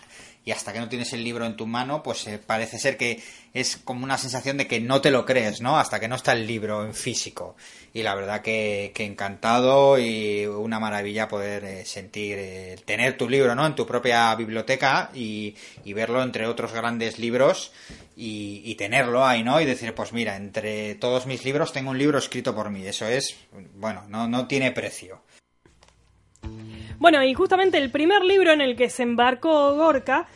y hasta que no tienes el libro en tu mano, pues eh, parece ser que es como una sensación de que no te lo crees, ¿no? Hasta que no está el libro en físico. Y la verdad que, encantado y una maravilla poder eh, sentir, eh, tener tu libro, ¿no? En tu propia biblioteca y, verlo entre otros grandes libros y, tenerlo ahí, ¿no? Y decir, pues mira, entre todos mis libros tengo un libro escrito por mí. Eso es, bueno, no, no tiene precio. Bueno, y justamente el primer libro en el que se embarcó Gorka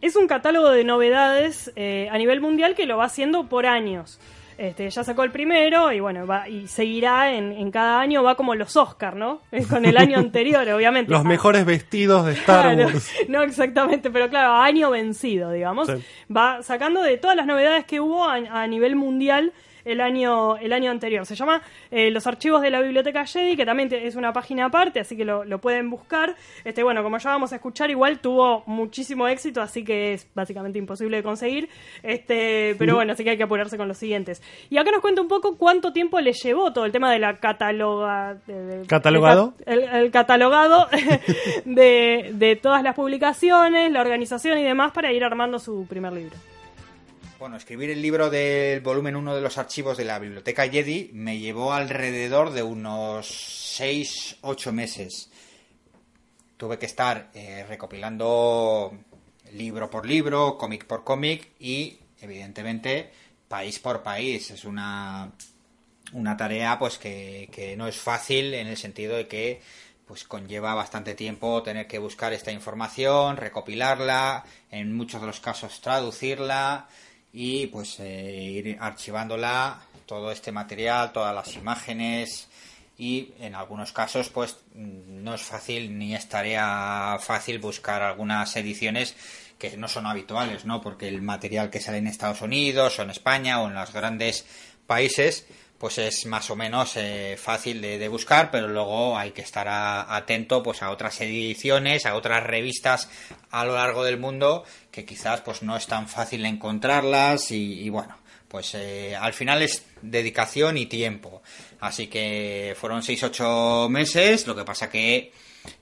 es un catálogo de novedades eh, a nivel mundial que lo va haciendo por años. Este, ya sacó el primero y bueno, va, y seguirá en, cada año, va como los Oscar, ¿no? Con el año anterior, obviamente. Los mejores vestidos de Star Wars. No exactamente, pero claro, año vencido, digamos. Va sacando de todas las novedades que hubo a nivel mundial el año, el año anterior. Se llama eh, Los Archivos de la Biblioteca Jedi, que también es una página aparte, así que lo, pueden buscar. Este, bueno, como ya vamos a escuchar, igual tuvo muchísimo éxito, así que es básicamente imposible de conseguir. Este, pero bueno, así que hay que apurarse con los siguientes. Y acá nos cuenta un poco cuánto tiempo le llevó todo el tema de la cataloga... ¿Catalogado? El, catalogado de, de todas las publicaciones, la organización y demás para ir armando su primer libro. Bueno, escribir el libro del volumen 1 de los archivos de la biblioteca Jedi me llevó alrededor de unos 6-8 meses. Tuve que estar eh, recopilando libro por libro, cómic por cómic y, evidentemente, país por país. Es una, una tarea pues que, que no es fácil en el sentido de que pues conlleva bastante tiempo tener que buscar esta información, recopilarla, en muchos de los casos traducirla y pues eh, ir archivándola, todo este material, todas las imágenes y en algunos casos pues no es fácil ni es tarea fácil buscar algunas ediciones que no son habituales, ¿no? Porque el material que sale en Estados Unidos o en España o en los grandes países pues es más o menos eh, fácil de, buscar, pero luego hay que estar atento pues a otras ediciones, a otras revistas a lo largo del mundo que quizás pues no es tan fácil encontrarlas y, bueno, pues eh, al final es dedicación y tiempo. Así que fueron 6-8 meses, lo que pasa que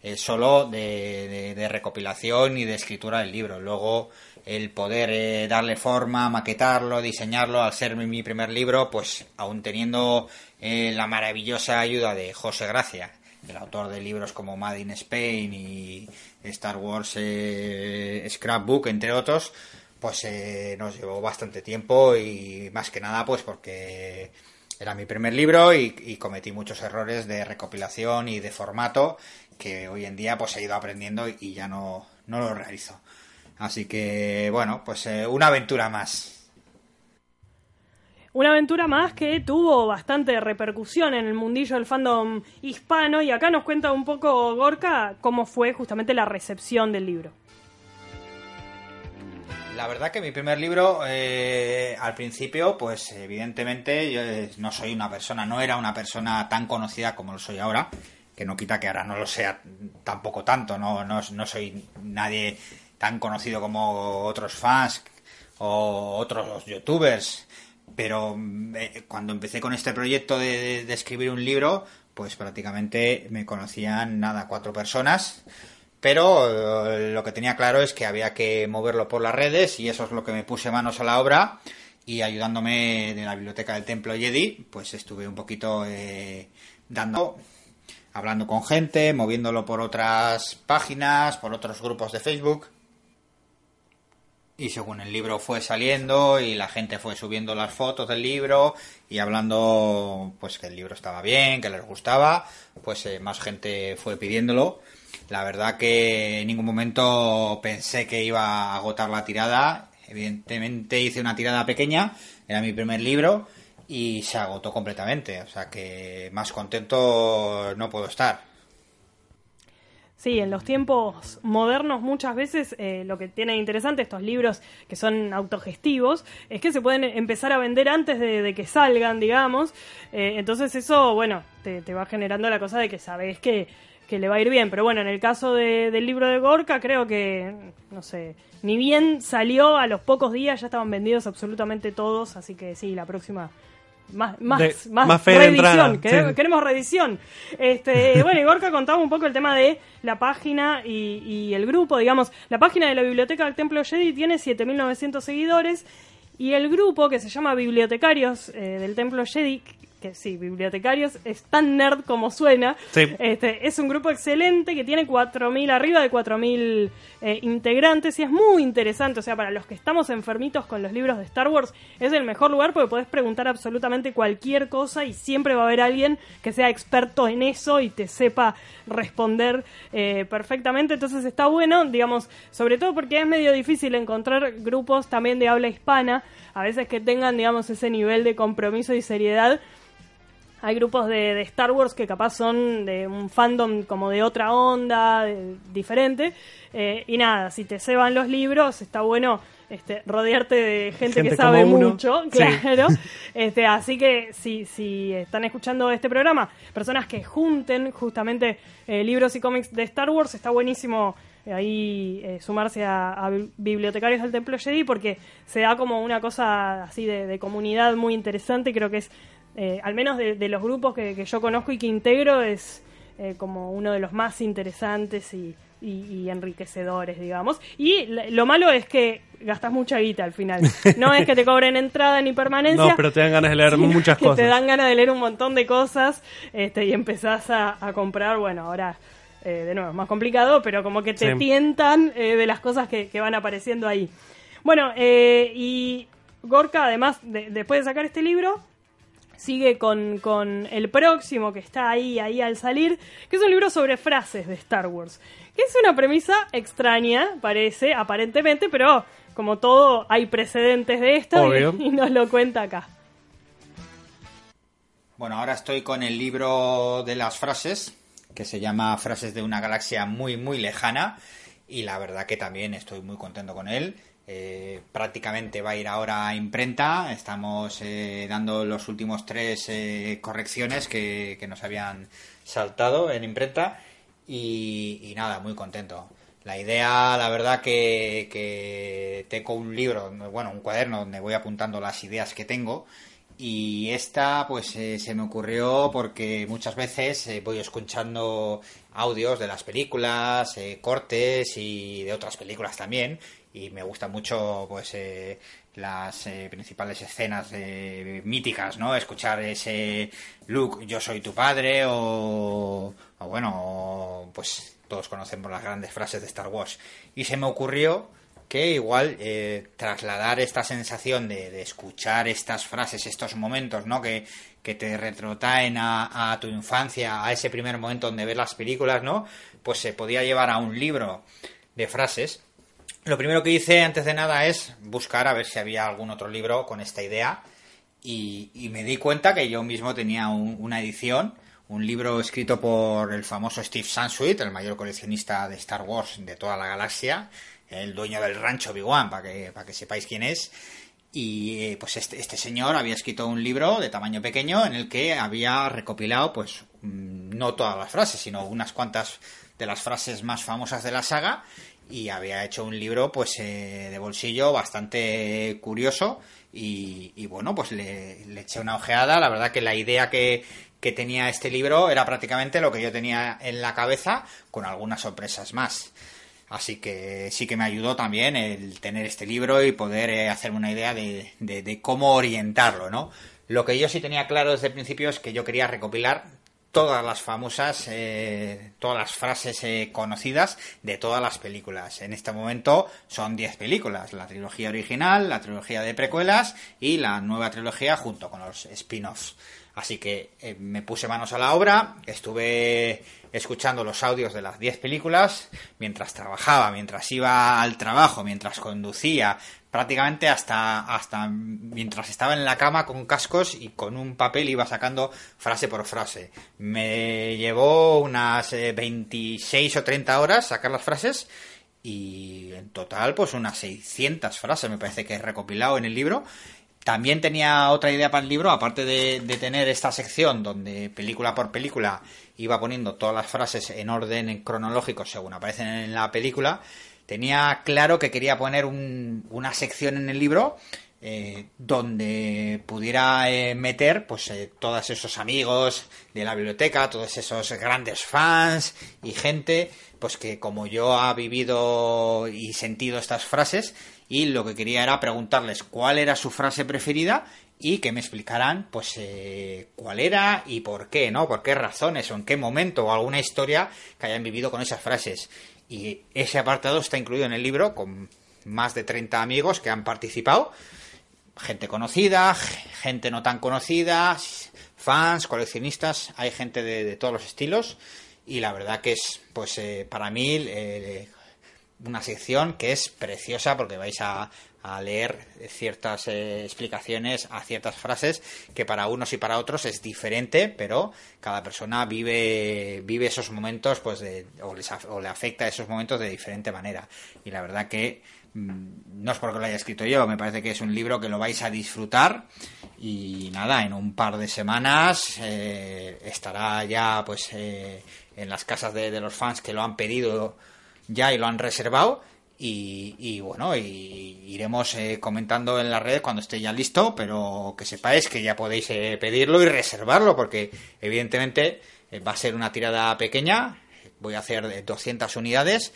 es solo de, de, recopilación y de escritura del libro. Luego el poder eh, darle forma, maquetarlo, diseñarlo, al ser mi primer libro, pues aún teniendo eh, la maravillosa ayuda de José Gracia, el autor de libros como Made in Spain y Star Wars eh, Scrapbook, entre otros, pues nos llevó bastante tiempo y más que nada pues porque era mi primer libro y, y, cometí muchos errores de recopilación y de formato que hoy en día pues he ido aprendiendo y ya no, no lo realizo. Así que, bueno, pues eh, una aventura más. Una aventura más que tuvo bastante repercusión en el mundillo del fandom hispano y acá nos cuenta un poco Gorka cómo fue justamente la recepción del libro. La verdad que mi primer libro, eh, al principio, pues evidentemente yo eh, no soy una persona, no era una persona tan conocida como lo soy ahora, que no quita que ahora no lo sea tampoco tanto, no, no, no soy nadie tan conocido como otros fans o otros youtubers, pero eh, cuando empecé con este proyecto de, escribir un libro, pues prácticamente me conocían nada, cuatro personas, pero eh, lo que tenía claro es que había que moverlo por las redes y eso es lo que me puse manos a la obra y ayudándome de la biblioteca del Templo Jedi, pues estuve un poquito eh, dando, hablando con gente, moviéndolo por otras páginas, por otros grupos de Facebook y según el libro fue saliendo y la gente fue subiendo las fotos del libro y hablando pues que el libro estaba bien, que les gustaba, pues eh, más gente fue pidiéndolo. La verdad que en ningún momento pensé que iba a agotar la tirada. Evidentemente hice una tirada pequeña, era mi primer libro y se agotó completamente. O sea que más contento no puedo estar. Sí, en los tiempos modernos muchas veces eh, lo que tiene interesante estos libros que son autogestivos es que se pueden empezar a vender antes de, que salgan, digamos. Eh, entonces eso, bueno, te, va generando la cosa de que sabes que, que, le va a ir bien. Pero bueno, en el caso del libro de Gorka creo que, no sé, ni bien salió, a los pocos días ya estaban vendidos absolutamente todos, así que sí, la próxima más, más, más, reedición. Queremos, reedición. Este, bueno, y Gorka contaba un poco el tema de la página y, el grupo. Digamos, la página de la Biblioteca del Templo Jedi tiene 7.900 seguidores y el grupo que se llama Bibliotecarios eh, del Templo Jedi, que sí, bibliotecarios, es tan nerd como suena. Este, es un grupo excelente que tiene 4.000, arriba de 4.000 eh, integrantes y es muy interesante. O sea, para los que estamos enfermitos con los libros de Star Wars, es el mejor lugar porque podés preguntar absolutamente cualquier cosa y siempre va a haber alguien que sea experto en eso y te sepa responder eh, perfectamente. Entonces está bueno, digamos, sobre todo porque es medio difícil encontrar grupos también de habla hispana, a veces que tengan, digamos, ese nivel de compromiso y seriedad hay grupos de, Star Wars que capaz son de un fandom como de otra onda, diferente. Eh, y nada, si te ceban los libros, está bueno este, rodearte de gente, que sabe mucho, claro. Este, así que si, si están escuchando este programa, personas que junten justamente eh, libros y cómics de Star Wars, está buenísimo eh, ahí sumarse a, bibliotecarios del Templo Jedi porque se da como una cosa así de, de comunidad muy interesante. Creo que es eh, al menos de, los grupos que, yo conozco y que integro, es eh, como uno de los más interesantes y, enriquecedores, digamos. Y lo malo es que gastas mucha guita al final. No es que te cobren entrada ni permanencia. No, pero te dan ganas de leer muchas que cosas. Te dan ganas de leer un montón de cosas este, y empezás a, comprar, bueno, ahora... Eh, de nuevo, es más complicado, pero como que te tientan de las cosas que, van apareciendo ahí. Bueno, y Gorka, además, después de sacar este libro, sigue con, con el próximo que está ahí, ahí al salir, que es un libro sobre frases de Star Wars. Que es una premisa extraña, parece, aparentemente, pero como todo, hay precedentes de esto y, y nos lo cuenta acá. Bueno, ahora estoy con el libro de las frases, que se llama Frases de una galaxia muy, muy lejana, y la verdad que también estoy muy contento con él. Eh, prácticamente va a ir ahora a imprenta. Estamos eh, dando los últimos tres eh, correcciones que, nos habían saltado en imprenta. Y, nada, muy contento. La idea, la verdad que, que tengo un libro, bueno, un cuaderno donde voy apuntando las ideas que tengo. Y esta, pues se me ocurrió porque muchas veces voy escuchando audios de las películas, cortes y de otras películas también y me gusta mucho pues eh, las eh, principales escenas míticas no escuchar ese Luke yo soy tu padre o, bueno pues todos conocemos las grandes frases de Star Wars. Y se me ocurrió que igual eh, trasladar esta sensación de, escuchar estas frases estos momentos no que, que te retrotraen a, a tu infancia a ese primer momento donde ves las películas no pues se podía llevar a un libro de frases lo primero que hice antes de nada es buscar a ver si había algún otro libro con esta idea y, me di cuenta que yo mismo tenía una edición, un libro escrito por el famoso Steve Sansweet, el mayor coleccionista de Star Wars de toda la galaxia, el dueño del rancho Big-Wan, para que, para que sepáis quién es. Y eh, pues este, este, señor había escrito un libro de tamaño pequeño en el que había recopilado, pues, mm, no todas las frases, sino unas cuantas de las frases más famosas de la saga y había hecho un libro pues eh, de bolsillo bastante curioso y, bueno pues le, eché una ojeada. La verdad que la idea que, que, tenía este libro era prácticamente lo que yo tenía en la cabeza con algunas sorpresas más. Así que sí que me ayudó también el tener este libro y poder eh, hacerme una idea de, de cómo orientarlo no lo que yo sí tenía claro desde el principio es que yo quería recopilar todas las famosas, eh, todas las frases eh, conocidas de todas las películas. En este momento son 10 películas, la trilogía original, la trilogía de precuelas y la nueva trilogía junto con los spin-offs. Así que eh, me puse manos a la obra, estuve escuchando los audios de las 10 películas mientras trabajaba, mientras iba al trabajo, mientras conducía, prácticamente hasta, hasta mientras estaba en la cama con cascos y con un papel iba sacando frase por frase. Me llevó unas 26 eh, o 30 horas sacar las frases y en total pues unas 600 frases me parece que he recopilado en el libro. También tenía otra idea para el libro, aparte de, de tener esta sección donde película por película iba poniendo todas las frases en orden cronológico según aparecen en la película, tenía claro que quería poner una sección en el libro eh, donde pudiera eh, meter pues eh, todos esos amigos de la biblioteca, todos esos grandes fans y gente pues que como yo ha vivido y sentido estas frases y lo que quería era preguntarles cuál era su frase preferida y que me explicaran pues cuál era y por qué, ¿no? Por qué razones o en qué momento o alguna historia que hayan vivido con esas frases. Y ese apartado está incluido en el libro con más de 30 amigos que han participado. Gente conocida, gente no tan conocida, fans, coleccionistas, hay gente de, todos los estilos. Y la verdad que es, pues eh, para mí, eh, una sección que es preciosa porque vais a, a leer ciertas eh, explicaciones a ciertas frases que para unos y para otros es diferente, pero cada persona vive, vive esos momentos pues de, o, o le afecta esos momentos de diferente manera. Y la verdad que mm, no es porque lo haya escrito yo, me parece que es un libro que lo vais a disfrutar y nada, en un par de semanas eh, estará ya pues eh, en las casas de los fans que lo han pedido ya y lo han reservado y, bueno, y iremos eh, comentando en la red cuando esté ya listo, pero que sepáis que ya podéis eh, pedirlo y reservarlo, porque evidentemente eh, va a ser una tirada pequeña, voy a hacer 200 unidades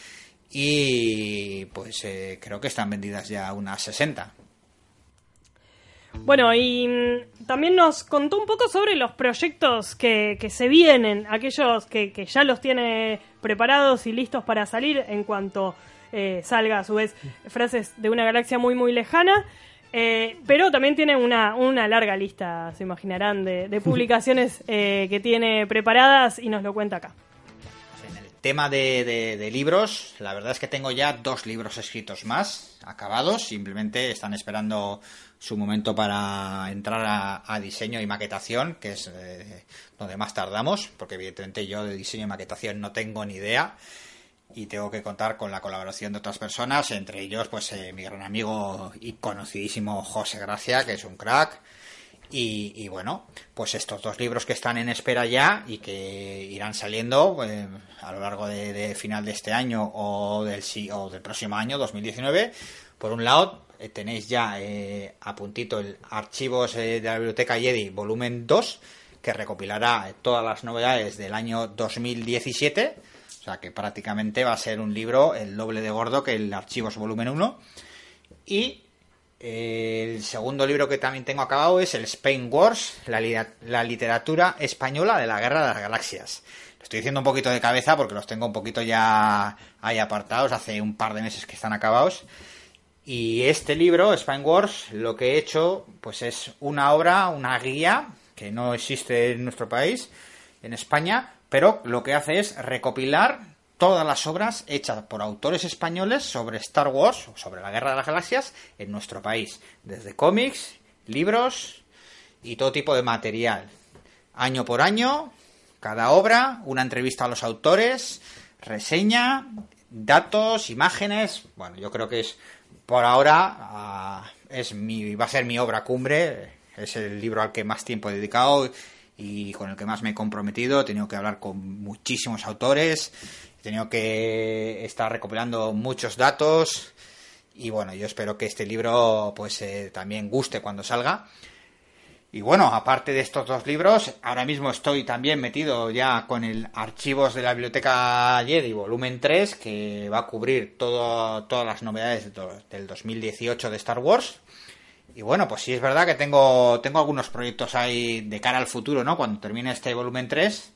y pues creo que están vendidas ya unas 60. Bueno, y mm, también nos contó un poco sobre los proyectos que, se vienen, aquellos que, que ya los tiene preparados y listos para salir en cuanto eh, salga a su vez frases de una galaxia muy muy lejana. Eh, pero también tiene una, una larga lista, se imaginarán, de, publicaciones eh, que tiene preparadas y nos lo cuenta acá. En el tema de, libros, la verdad es que tengo ya dos libros escritos más, acabados, simplemente están esperando su momento para entrar a, diseño y maquetación, que es eh, donde más tardamos, porque evidentemente yo de diseño y maquetación no tengo ni idea y tengo que contar con la colaboración de otras personas, entre ellos pues eh, mi gran amigo y conocidísimo José Gracia, que es un crack. Y, bueno, pues estos dos libros que están en espera ya y que irán saliendo eh, a lo largo de, final de este año o del, o del próximo año, 2019. Por un lado, eh, tenéis ya a puntito el Archivos de la Biblioteca Jedi, volumen 2, que recopilará todas las novedades del año 2017 o sea que prácticamente va a ser un libro el doble de gordo que el Archivos Volumen 1. Y el segundo libro que también tengo acabado es el Spain Wars, la, literatura española de la Guerra de las Galaxias. Lo estoy diciendo un poquito de cabeza porque los tengo un poquito ya ahí apartados, hace un par de meses que están acabados. Y este libro, Spain Wars, lo que he hecho pues es una obra, una guía que no existe en nuestro país, en España, pero lo que hace es recopilar todas las obras hechas por autores españoles sobre Star Wars, sobre la Guerra de las Galaxias, en nuestro país, desde cómics, libros y todo tipo de material. Año por año, cada obra, una entrevista a los autores, reseña, datos, imágenes. Bueno, yo creo que es por ahora ah, es mi, va a ser mi obra cumbre. Es el libro al que más tiempo he dedicado y con el que más me he comprometido. He tenido que hablar con muchísimos autores, he tenido que estar recopilando muchos datos y bueno, yo espero que este libro pues eh, también guste cuando salga. Y bueno, aparte de estos dos libros, ahora mismo estoy también metido ya con el Archivos de la Biblioteca Jedi, volumen 3, que va a cubrir todas las novedades del 2018 de Star Wars. Y bueno, pues sí es verdad que tengo, tengo algunos proyectos ahí de cara al futuro, ¿no? Cuando termine este volumen 3,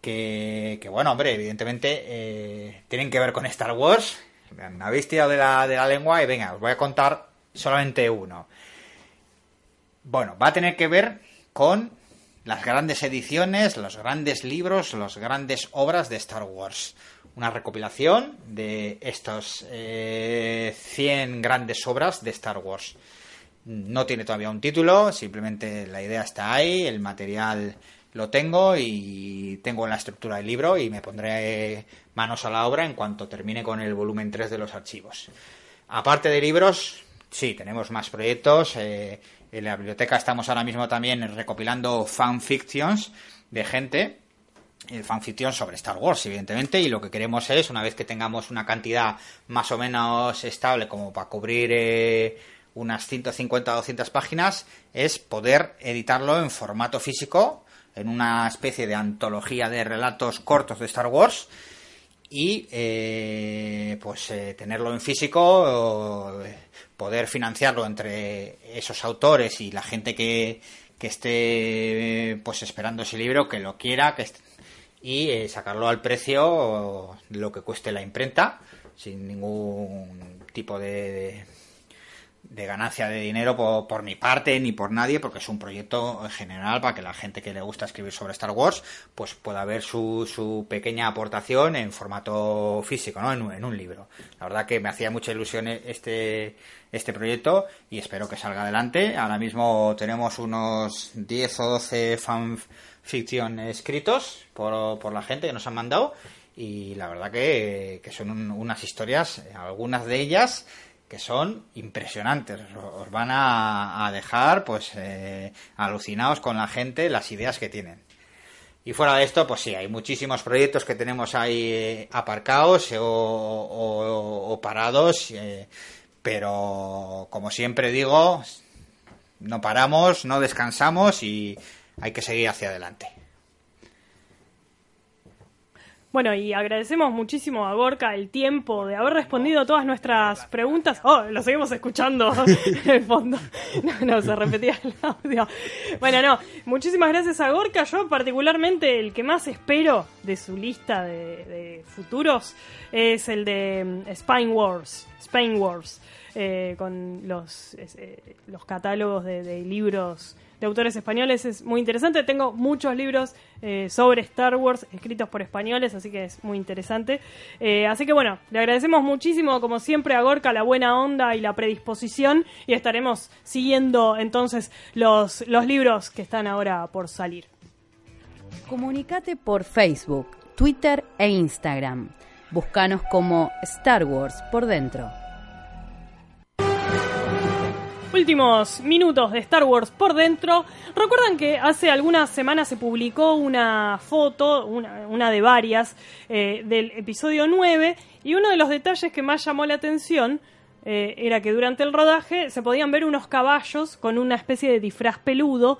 que, que bueno, hombre, evidentemente eh, tienen que ver con Star Wars. Me habéis tirado de la, de la lengua y venga, os voy a contar solamente uno. Bueno, va a tener que ver con las grandes ediciones, los grandes libros, las grandes obras de Star Wars. Una recopilación de estos eh, 100 grandes obras de Star Wars. No tiene todavía un título, simplemente la idea está ahí, el material lo tengo y tengo la estructura del libro y me pondré manos a la obra en cuanto termine con el volumen 3 de los archivos. Aparte de libros, sí, tenemos más proyectos. Eh, en la biblioteca estamos ahora mismo también recopilando fanfictions de gente el fanfiction sobre Star Wars, evidentemente, y lo que queremos es, una vez que tengamos una cantidad más o menos estable como para cubrir eh, unas 150 o 200 páginas, es poder editarlo en formato físico, en una especie de antología de relatos cortos de Star Wars, y eh, pues eh, tenerlo en físico, poder financiarlo entre esos autores y la gente que, que esté pues esperando ese libro, que lo quiera, que y eh, sacarlo al precio lo que cueste la imprenta, sin ningún tipo de de ganancia de dinero por, mi parte ni por nadie, porque es un proyecto en general para que la gente que le gusta escribir sobre Star Wars pues pueda ver su, su pequeña aportación en formato físico, ¿no? En, un libro. La verdad que me hacía mucha ilusión este, este proyecto y espero que salga adelante. Ahora mismo tenemos unos 10 o 12 fanfiction escritos por, por la gente que nos han mandado y la verdad que, que son unas historias, algunas de ellas que son impresionantes. Os van a, dejar pues eh, alucinados con la gente, las ideas que tienen. Y fuera de esto, pues sí, hay muchísimos proyectos que tenemos ahí eh, aparcados o, parados, eh, pero como siempre digo, no paramos, no descansamos y hay que seguir hacia adelante. Bueno, y agradecemos muchísimo a Gorka el tiempo de haber respondido a todas nuestras preguntas. Oh, lo seguimos escuchando en el fondo. No, no, se repetía el audio. Bueno, no, muchísimas gracias a Gorka. Yo particularmente el que más espero de su lista de, futuros es el de mm, Spain Wars. Spain Wars. Eh, con los, los catálogos de libros de autores españoles es muy interesante. Tengo muchos libros eh, sobre Star Wars escritos por españoles, así que es muy interesante. Eh, así que bueno, le agradecemos muchísimo, como siempre, a Gorka la buena onda y la predisposición y estaremos siguiendo entonces los, los libros que están ahora por salir. Comunicate por Facebook, Twitter e Instagram. Búscanos como Star Wars por dentro últimos minutos de Star Wars por dentro. Recuerdan que hace algunas semanas se publicó una foto, una, de varias, eh, del episodio 9 y uno de los detalles que más llamó la atención eh, era que durante el rodaje se podían ver unos caballos con una especie de disfraz peludo.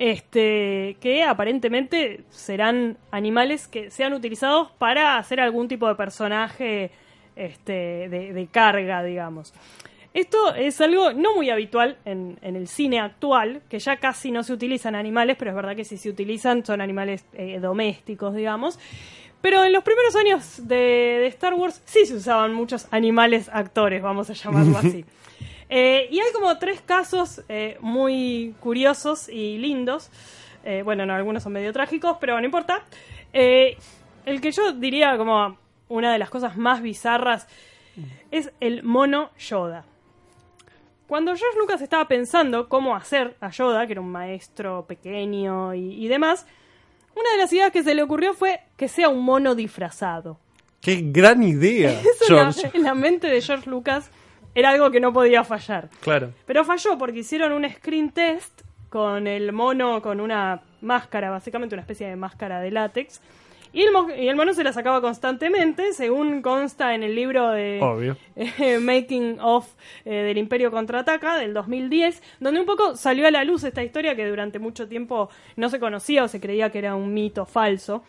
Este, que aparentemente serán animales que sean utilizados para hacer algún tipo de personaje este, de carga, digamos. Esto es algo no muy habitual en, el cine actual, que ya casi no se utilizan animales, pero es verdad que si se utilizan son animales eh, domésticos, digamos. Pero en los primeros años de, Star Wars sí se usaban muchos animales actores, vamos a llamarlo así. Eh, y hay como tres casos eh, muy curiosos y lindos. bueno, no, algunos son medio trágicos, pero no importa. el que yo diría como una de las cosas más bizarras es el mono Yoda. Cuando George Lucas estaba pensando cómo hacer a Yoda, que era un maestro pequeño y, demás, una de las ideas que se le ocurrió fue que sea un mono disfrazado. ¡Qué gran idea! George. En, la, mente de George Lucas era algo que no podía fallar. Claro. Pero falló porque hicieron un screen test con el mono con una máscara, básicamente una especie de máscara de látex. Y el, mono se la sacaba constantemente, según consta en el libro de eh, Making of eh, del Imperio Contraataca del 2010, donde un poco salió a la luz esta historia que durante mucho tiempo no se conocía o se creía que era un mito falso.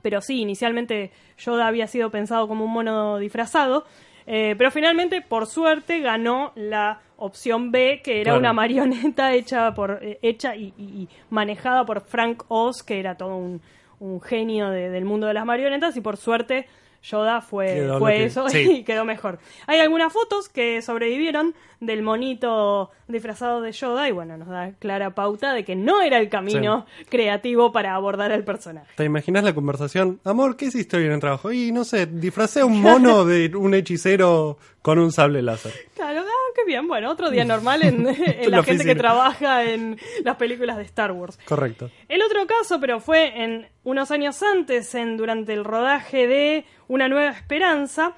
Pero sí, inicialmente Yoda había sido pensado como un mono disfrazado, eh, pero finalmente, por suerte, ganó la opción B, que era una marioneta hecha, por, hecha y manejada por Frank Oz, que era todo un un genio del mundo de las marionetas y por suerte Yoda fue, fue eso y quedó mejor. Hay algunas fotos que sobrevivieron del monito disfrazado de Yoda y bueno, nos da clara pauta de que no era el camino creativo para abordar al personaje. ¿Te imaginas la conversación? Amor, ¿qué hiciste hoy en el trabajo? Y no sé, disfracé a un mono de un hechicero con un sable láser. Qué bien. Bueno, otro día normal en, la, gente que trabaja en las películas de Star Wars. Correcto. El otro caso, pero fue en unos años antes, en durante el rodaje de Una Nueva Esperanza,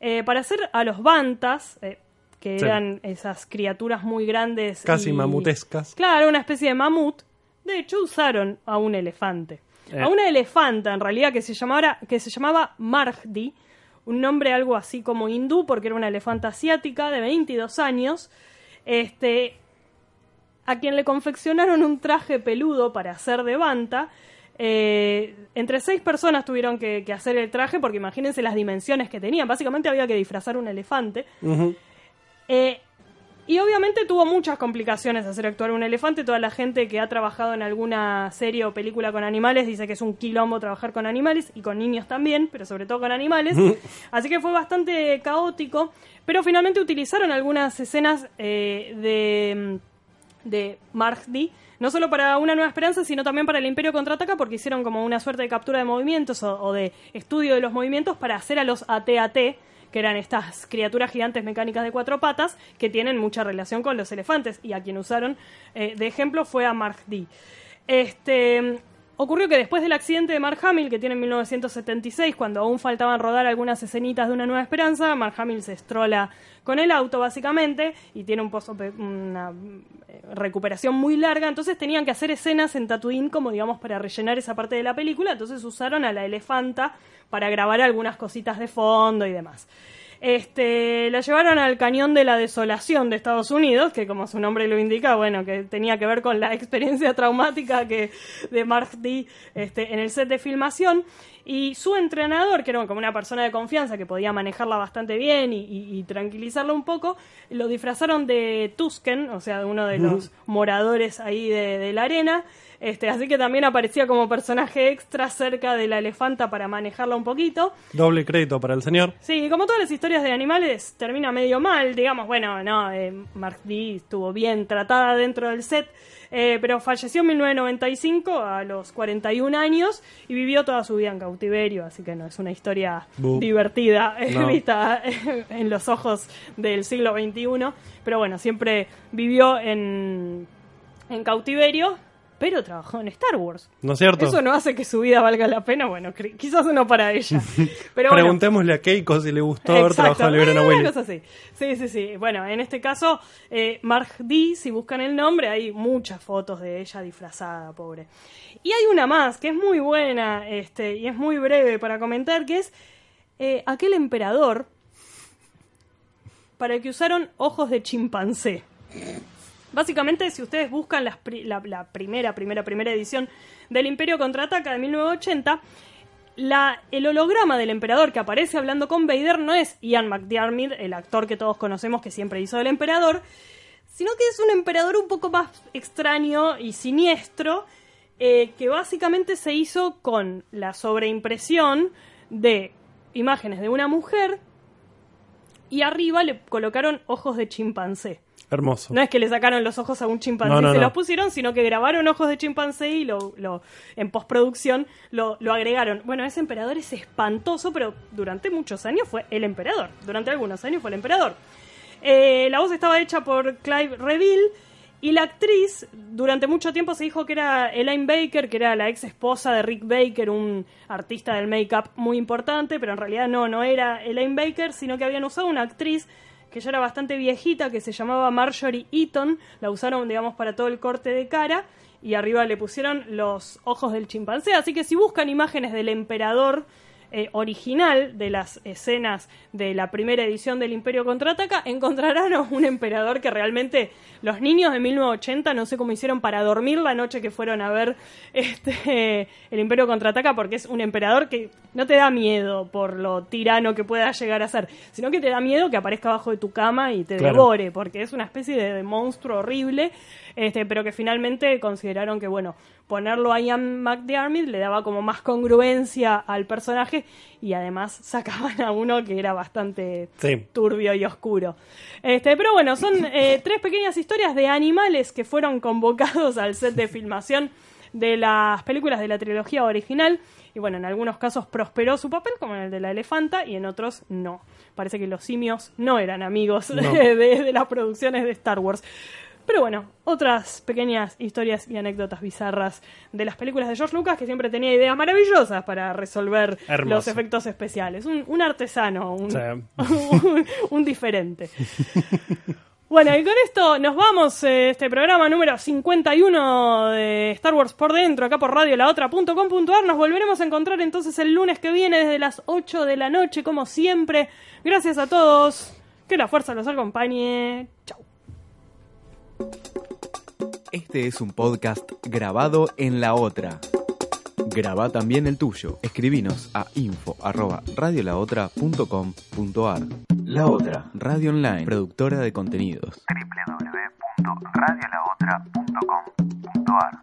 eh, para hacer a los Bantas, eh, que eran esas criaturas muy grandes. Casi mamutescas. Claro, una especie de mamut. De hecho, usaron a un elefante. A eh. una elefanta, en realidad, que se, llamara, que se llamaba Margdi, un nombre algo así como hindú, porque era una elefanta asiática de 22 años, este, a quien le confeccionaron un traje peludo para hacer de banta. Eh, entre seis personas tuvieron que, hacer el traje, porque imagínense las dimensiones que tenían. Básicamente había que disfrazar un elefante. Eh, y obviamente tuvo muchas complicaciones hacer actuar un elefante. Toda la gente que ha trabajado en alguna serie o película con animales dice que es un quilombo trabajar con animales y con niños también, pero sobre todo con animales. Así que fue bastante caótico. Pero finalmente utilizaron algunas escenas eh, de, de Mardi no solo para Una Nueva Esperanza, sino también para el Imperio Contraataca, porque hicieron como una suerte de captura de movimientos o, o de estudio de los movimientos para hacer a los AT-AT que eran estas criaturas gigantes mecánicas de cuatro patas que tienen mucha relación con los elefantes y a quien usaron eh, de ejemplo fue a Mark D. Este, ocurrió que después del accidente de Mark Hamill, que tiene en 1976, cuando aún faltaban rodar algunas escenitas de Una Nueva Esperanza, Mark Hamill se estrola con el auto, básicamente, y tiene un pozo, una eh, recuperación muy larga, entonces tenían que hacer escenas en Tatooine, como digamos, para rellenar esa parte de la película, entonces usaron a la elefanta para grabar algunas cositas de fondo y demás. Este, la llevaron al cañón de la desolación de Estados Unidos, que como su nombre lo indica, bueno, que tenía que ver con la experiencia traumática que de Mark D este, en el set de filmación. Y su entrenador, que era como una persona de confianza que podía manejarla bastante bien y, tranquilizarla un poco, lo disfrazaron de Tusken, o sea, de uno de los moradores ahí de, la arena. Este, así que también aparecía como personaje extra cerca de la elefanta para manejarla un poquito. Doble crédito para el señor. Sí, como todas las historias de animales, termina medio mal, digamos, bueno, no, eh, Mark D estuvo bien tratada dentro del set, eh, pero falleció en 1995 a los 41 años y vivió toda su vida en cautiverio, así que no es una historia divertida vista en los ojos del siglo XXI, pero bueno, siempre vivió en, en cautiverio pero trabajó en Star Wars. ¿No es cierto? Eso no hace que su vida valga la pena. Bueno, quizás no para ella. Pero Preguntémosle a Keiko si le gustó haber trabajado en Willy. así. Sí, sí, sí. Bueno, en este caso, eh, Mark D, si buscan el nombre, hay muchas fotos de ella disfrazada, pobre. Y hay una más que es muy buena este, y es muy breve para comentar, que es eh, aquel emperador para el que usaron ojos de chimpancé. Básicamente, si ustedes buscan la, primera, primera, primera edición del Imperio Contraataca de 1980, la, el holograma del emperador que aparece hablando con Vader no es Ian McDiarmid, el actor que todos conocemos que siempre hizo del emperador, sino que es un emperador un poco más extraño y siniestro, eh, que básicamente se hizo con la sobreimpresión de imágenes de una mujer y arriba le colocaron ojos de chimpancé. Hermoso. No es que le sacaron los ojos a un chimpancé y se los pusieron, sino que grabaron ojos de chimpancé y lo, en postproducción lo, lo agregaron. Bueno, ese emperador es espantoso, pero durante muchos años fue el emperador. Durante algunos años fue el emperador. Eh, la voz estaba hecha por Clive Reville y la actriz, durante mucho tiempo se dijo que era Elaine Baker, que era la ex esposa de Rick Baker, un artista del make-up muy importante, pero en realidad no, no era Elaine Baker, sino que habían usado una actriz que ya era bastante viejita, que se llamaba Marjorie Eaton, la usaron, digamos, para todo el corte de cara, y arriba le pusieron los ojos del chimpancé, así que si buscan imágenes del emperador eh, original de las escenas de la primera edición del Imperio Contraataca, encontrarán un emperador que realmente los niños de 1980 no sé cómo hicieron para dormir la noche que fueron a ver este el Imperio Contraataca porque es un emperador que no te da miedo por lo tirano que pueda llegar a ser, sino que te da miedo que aparezca abajo de tu cama y te devore, porque es una especie de monstruo horrible este, pero que finalmente consideraron que, bueno, ponerlo a Ian McDiarmid le daba como más congruencia al personaje y además sacaban a uno que era bastante turbio y oscuro. Este, pero bueno, son eh, tres pequeñas historias de animales que fueron convocados al set de filmación de las películas de la trilogía original. Y bueno, en algunos casos prosperó su papel, como en el de la elefanta, y en otros no. Parece que los simios no eran amigos de, las producciones de Star Wars. Pero bueno, otras pequeñas historias y anécdotas bizarras de las películas de George Lucas que siempre tenía ideas maravillosas para resolver los efectos especiales. Un, artesano, un, diferente. Bueno, y con esto nos vamos, eh, este programa número 51 de Star Wars por dentro, acá por radio laotra.com.ar. Nos volveremos a encontrar entonces el lunes que viene desde las 8 de la noche, como siempre. Gracias a todos. Que la fuerza los acompañe. Chau. Este es un podcast grabado en la otra. Graba también el tuyo. Escribinos a info@radiolaotra.com.ar. La Otra, radio online, productora de contenidos. www.radiolaotra.com.ar